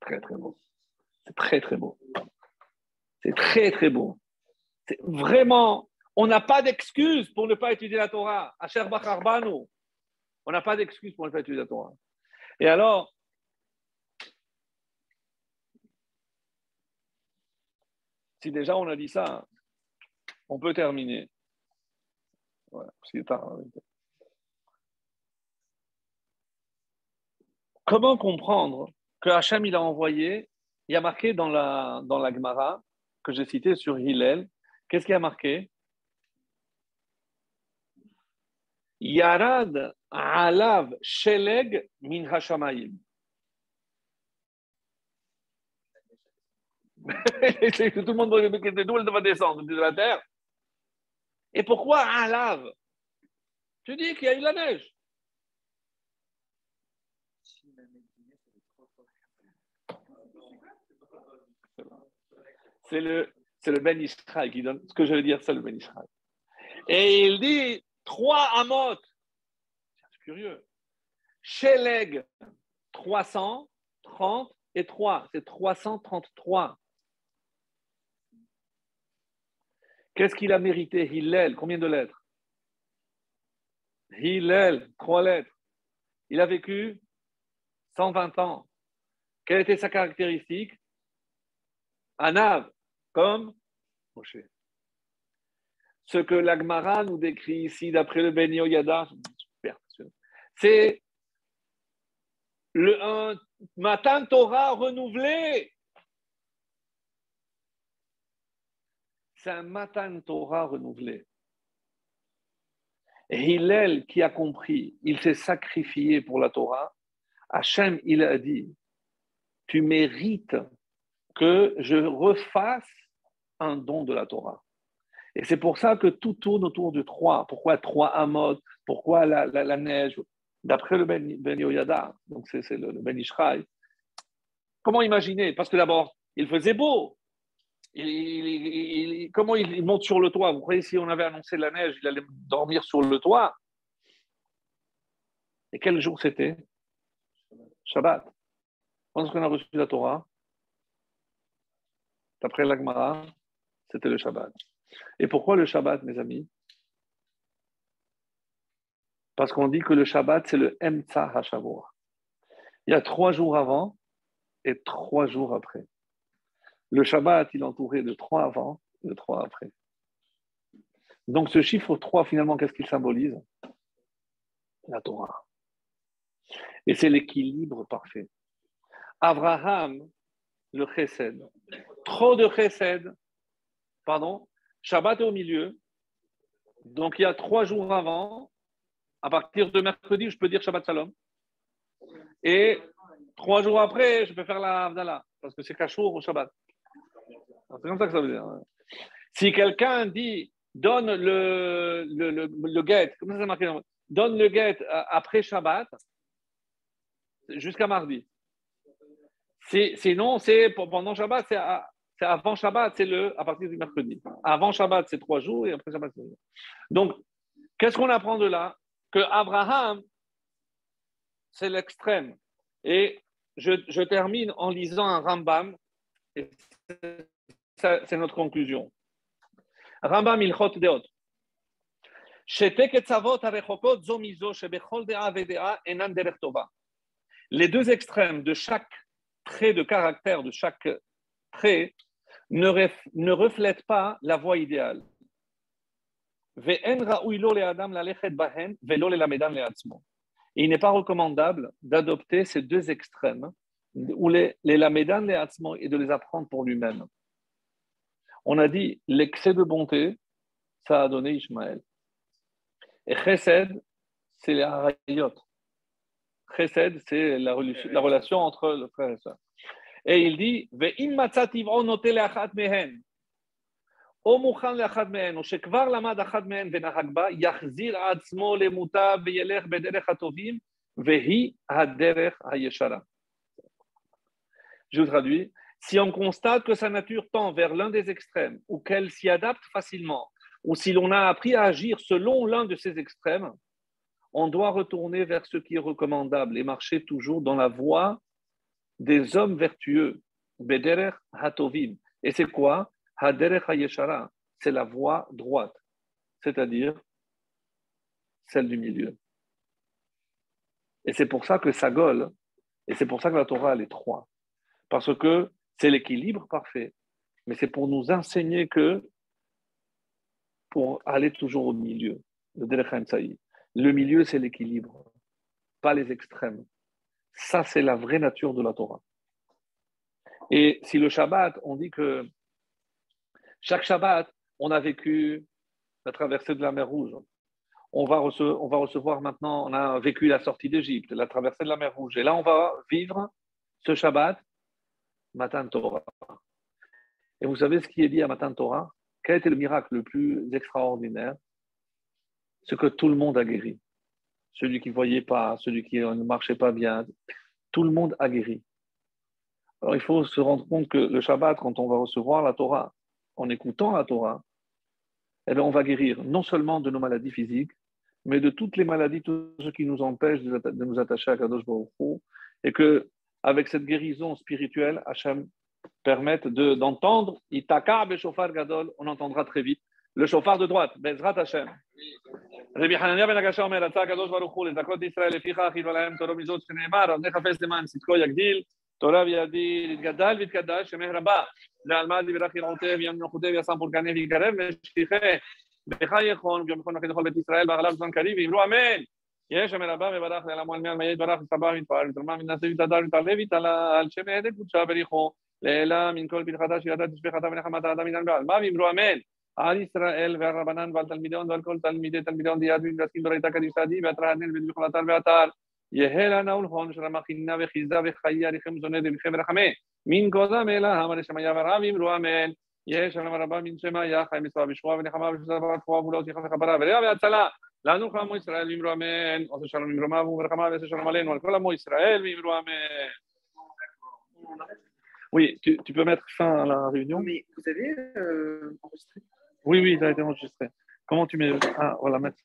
Très, très beau. C'est très, très beau. C'est très, très beau. Vraiment, on n'a pas d'excuse pour ne pas étudier la Torah. À Sherbach Arbano, on n'a pas d'excuse pour ne pas étudier la Torah. Et alors, si déjà on a dit ça, on peut terminer. Réalité. Comment comprendre que Hachem il a envoyé, il y a marqué dans la, dans la Gemara que j'ai cité sur Hillel, qu'est-ce qu'il y a marqué? Yarad alav sheleg min hashamayim. Tout le monde d'où elle va descendre de la terre. Et pourquoi alav Tu dis qu'il y a eu la neige. Si la le, c'est le Ben Israël qui donne ce que je veux dire, c'est le Ben Israël. Et il dit trois amot. C'est curieux. Sheleg, 330 et 3. C'est 333. Qu'est-ce qu'il a mérité? Hillel, combien de lettres? Hillel, trois lettres. Il a vécu 120 ans. Quelle était sa caractéristique? Anav, comme Moshe. Ce que l'Agmara nous décrit ici, d'après le Ben Yoyada, c'est le, matin Torah renouvelé. C'est un matin Torah renouvelé. Et Hillel qui a compris, il s'est sacrifié pour la Torah. Hachem, il a dit, tu mérites que je refasse un don de la Torah. Et c'est pour ça que tout tourne autour du 3. Pourquoi 3 Amod Pourquoi la, la, neige? D'après le Ben, ben Yoyada, donc c'est le, le, Ben Ishraï. Comment imaginer? Parce que d'abord, il faisait beau. Comment il, monte sur le toit? Vous croyez si on avait annoncé la neige, il allait dormir sur le toit? Et quel jour c'était? Shabbat. Quand qu'on a reçu la Torah? D'après l'Agmara, c'était le Shabbat. Et pourquoi le Shabbat, mes amis? Parce qu'on dit que le Shabbat, c'est le Emtsa HaShavua. Il y a trois jours avant et trois jours après. Le Shabbat, il est entouré de trois avant de trois après. Donc ce chiffre 3, finalement, qu'est-ce qu'il symbolise? La Torah. Et c'est l'équilibre parfait. Abraham, le chesed. Trop de chesed, pardon, Shabbat est au milieu. Donc il y a trois jours avant, à partir de mercredi, je peux dire Shabbat Shalom. Et trois jours après, je peux faire la Abdallah, parce que c'est Kachour au Shabbat. C'est comme ça que ça veut dire. Si quelqu'un dit donne le, le, le, le guet, comment ça marqué Donne le guet après Shabbat jusqu'à mardi. Sinon, c'est pendant Shabbat, c'est c'est avant Shabbat, c'est le à partir du mercredi. Avant Shabbat, c'est trois jours et après Shabbat, c'est jours. Donc, qu'est-ce qu'on apprend de là? Que Abraham, c'est l'extrême. Et je, je, termine en lisant un Rambam, c'est notre conclusion. Rambam Ilchot Deot. Les deux extrêmes de chaque trait de caractère, de chaque trait, ne, ne reflète pas la voie idéale. il n'est pas recommandable d'adopter ces deux extrêmes, ou les, les lamedan et de les apprendre pour lui-même. On a dit l'excès de bonté, ça a donné Ishmaël. Et Chesed, c'est les harayot. Chesed, c'est la, relation entre le frère et le soeur. Et il dit Ve immatsativ onote leachat mehen. O mukhan leachat mehen, o shekvar lamad achat mehen ve yachzir atzmo le muta ve yelech bederech atovim, ve hayeshara. Je traduis. Si on constate que sa nature tend vers l'un des extrêmes, ou qu'elle s'y adapte facilement, ou si l'on a appris à agir selon l'un de ces extrêmes, on doit retourner vers ce qui est recommandable et marcher toujours dans la voie des hommes vertueux. Bederech hatovim. Et c'est quoi? C'est la voie droite, c'est-à-dire celle du milieu. Et c'est pour ça que Sagol, et c'est pour ça que la Torah, elle est trois. Parce que c'est l'équilibre parfait. Mais c'est pour nous enseigner que pour aller toujours au milieu, le Le milieu, c'est l'équilibre, pas les extrêmes. Ça, c'est la vraie nature de la Torah. Et si le Shabbat, on dit que chaque Shabbat, on a vécu la traversée de la mer Rouge. On va, on va recevoir maintenant, on a vécu la sortie d'Égypte, la traversée de la mer Rouge. Et là, on va vivre ce Shabbat, Matan Torah. Et vous savez ce qui est dit à Matan Torah? Quel était le miracle le plus extraordinaire? Ce que tout le monde a guéri celui qui ne voyait pas, celui qui ne marchait pas bien, tout le monde a guéri. Alors il faut se rendre compte que le Shabbat, quand on va recevoir la Torah, en écoutant la Torah, eh bien, on va guérir non seulement de nos maladies physiques, mais de toutes les maladies, tout ce qui nous empêche de nous attacher à Kadosh Baruch et que avec cette guérison spirituelle, Hachem permette d'entendre, Itaka Beshofar Gadol, on entendra très vite le chauffard de droite, Bezrat Hashem. רבי חנניה בן הגשה אומר, רצה הקדוש ברוך הוא לזכות ישראל לפיכך, חילו להם תורו מזאת שנאמר, אז נחפש למען צדקו יגדיל, תורה וידי יתגדל ויתקדש, שמח רבה, ועל מה דברך ירעותיו, ים מלכותיו, יסם פורקני ויקרב, ושליחי בך יכון, ויום יכון לכן לכל בית ישראל, בערליו זמן קריב, ואמרו אמן. יש המלבר ובדח מי על מעל מייד ברח וסבר מתפעל ותרמה מנסה ותדר ותעלה ותעלה על שם העדת קודשה וריחו לאלה מן כל פתחתה שידעת תשפכתה ונחמת האדם מן בעל מה ואמרו אמן. על ישראל ועל רבנן ועל תלמידיון ועל כל תלמידי תלמידיון דיאד ומתעסקים בריתה קדישתדי ואתרא הנן ודמיכו אתר ואתר. יהא לנה ולהון שרמה חינה וחיזה וחיה ריחם זונה דבכם ורחמה מן קודם אלא המה לשמיה ורב אמרו אמן. יש שלום רבה מן שמא יחי מצווה ושבועה ונחמה ושזה ברת חובה ולא שיחה וכפרה לנו עמו ישראל ואמרו אמן עושה שלום ממרומיו וברחמה ועשה שלום עלינו על כל עמו ישראל ואמרו אמן Oui, tu, tu peux mettre fin à la réunion Mais vous avez euh, enregistré Oui, oui, ça a été enregistré. Comment tu mets Ah, voilà, mettre.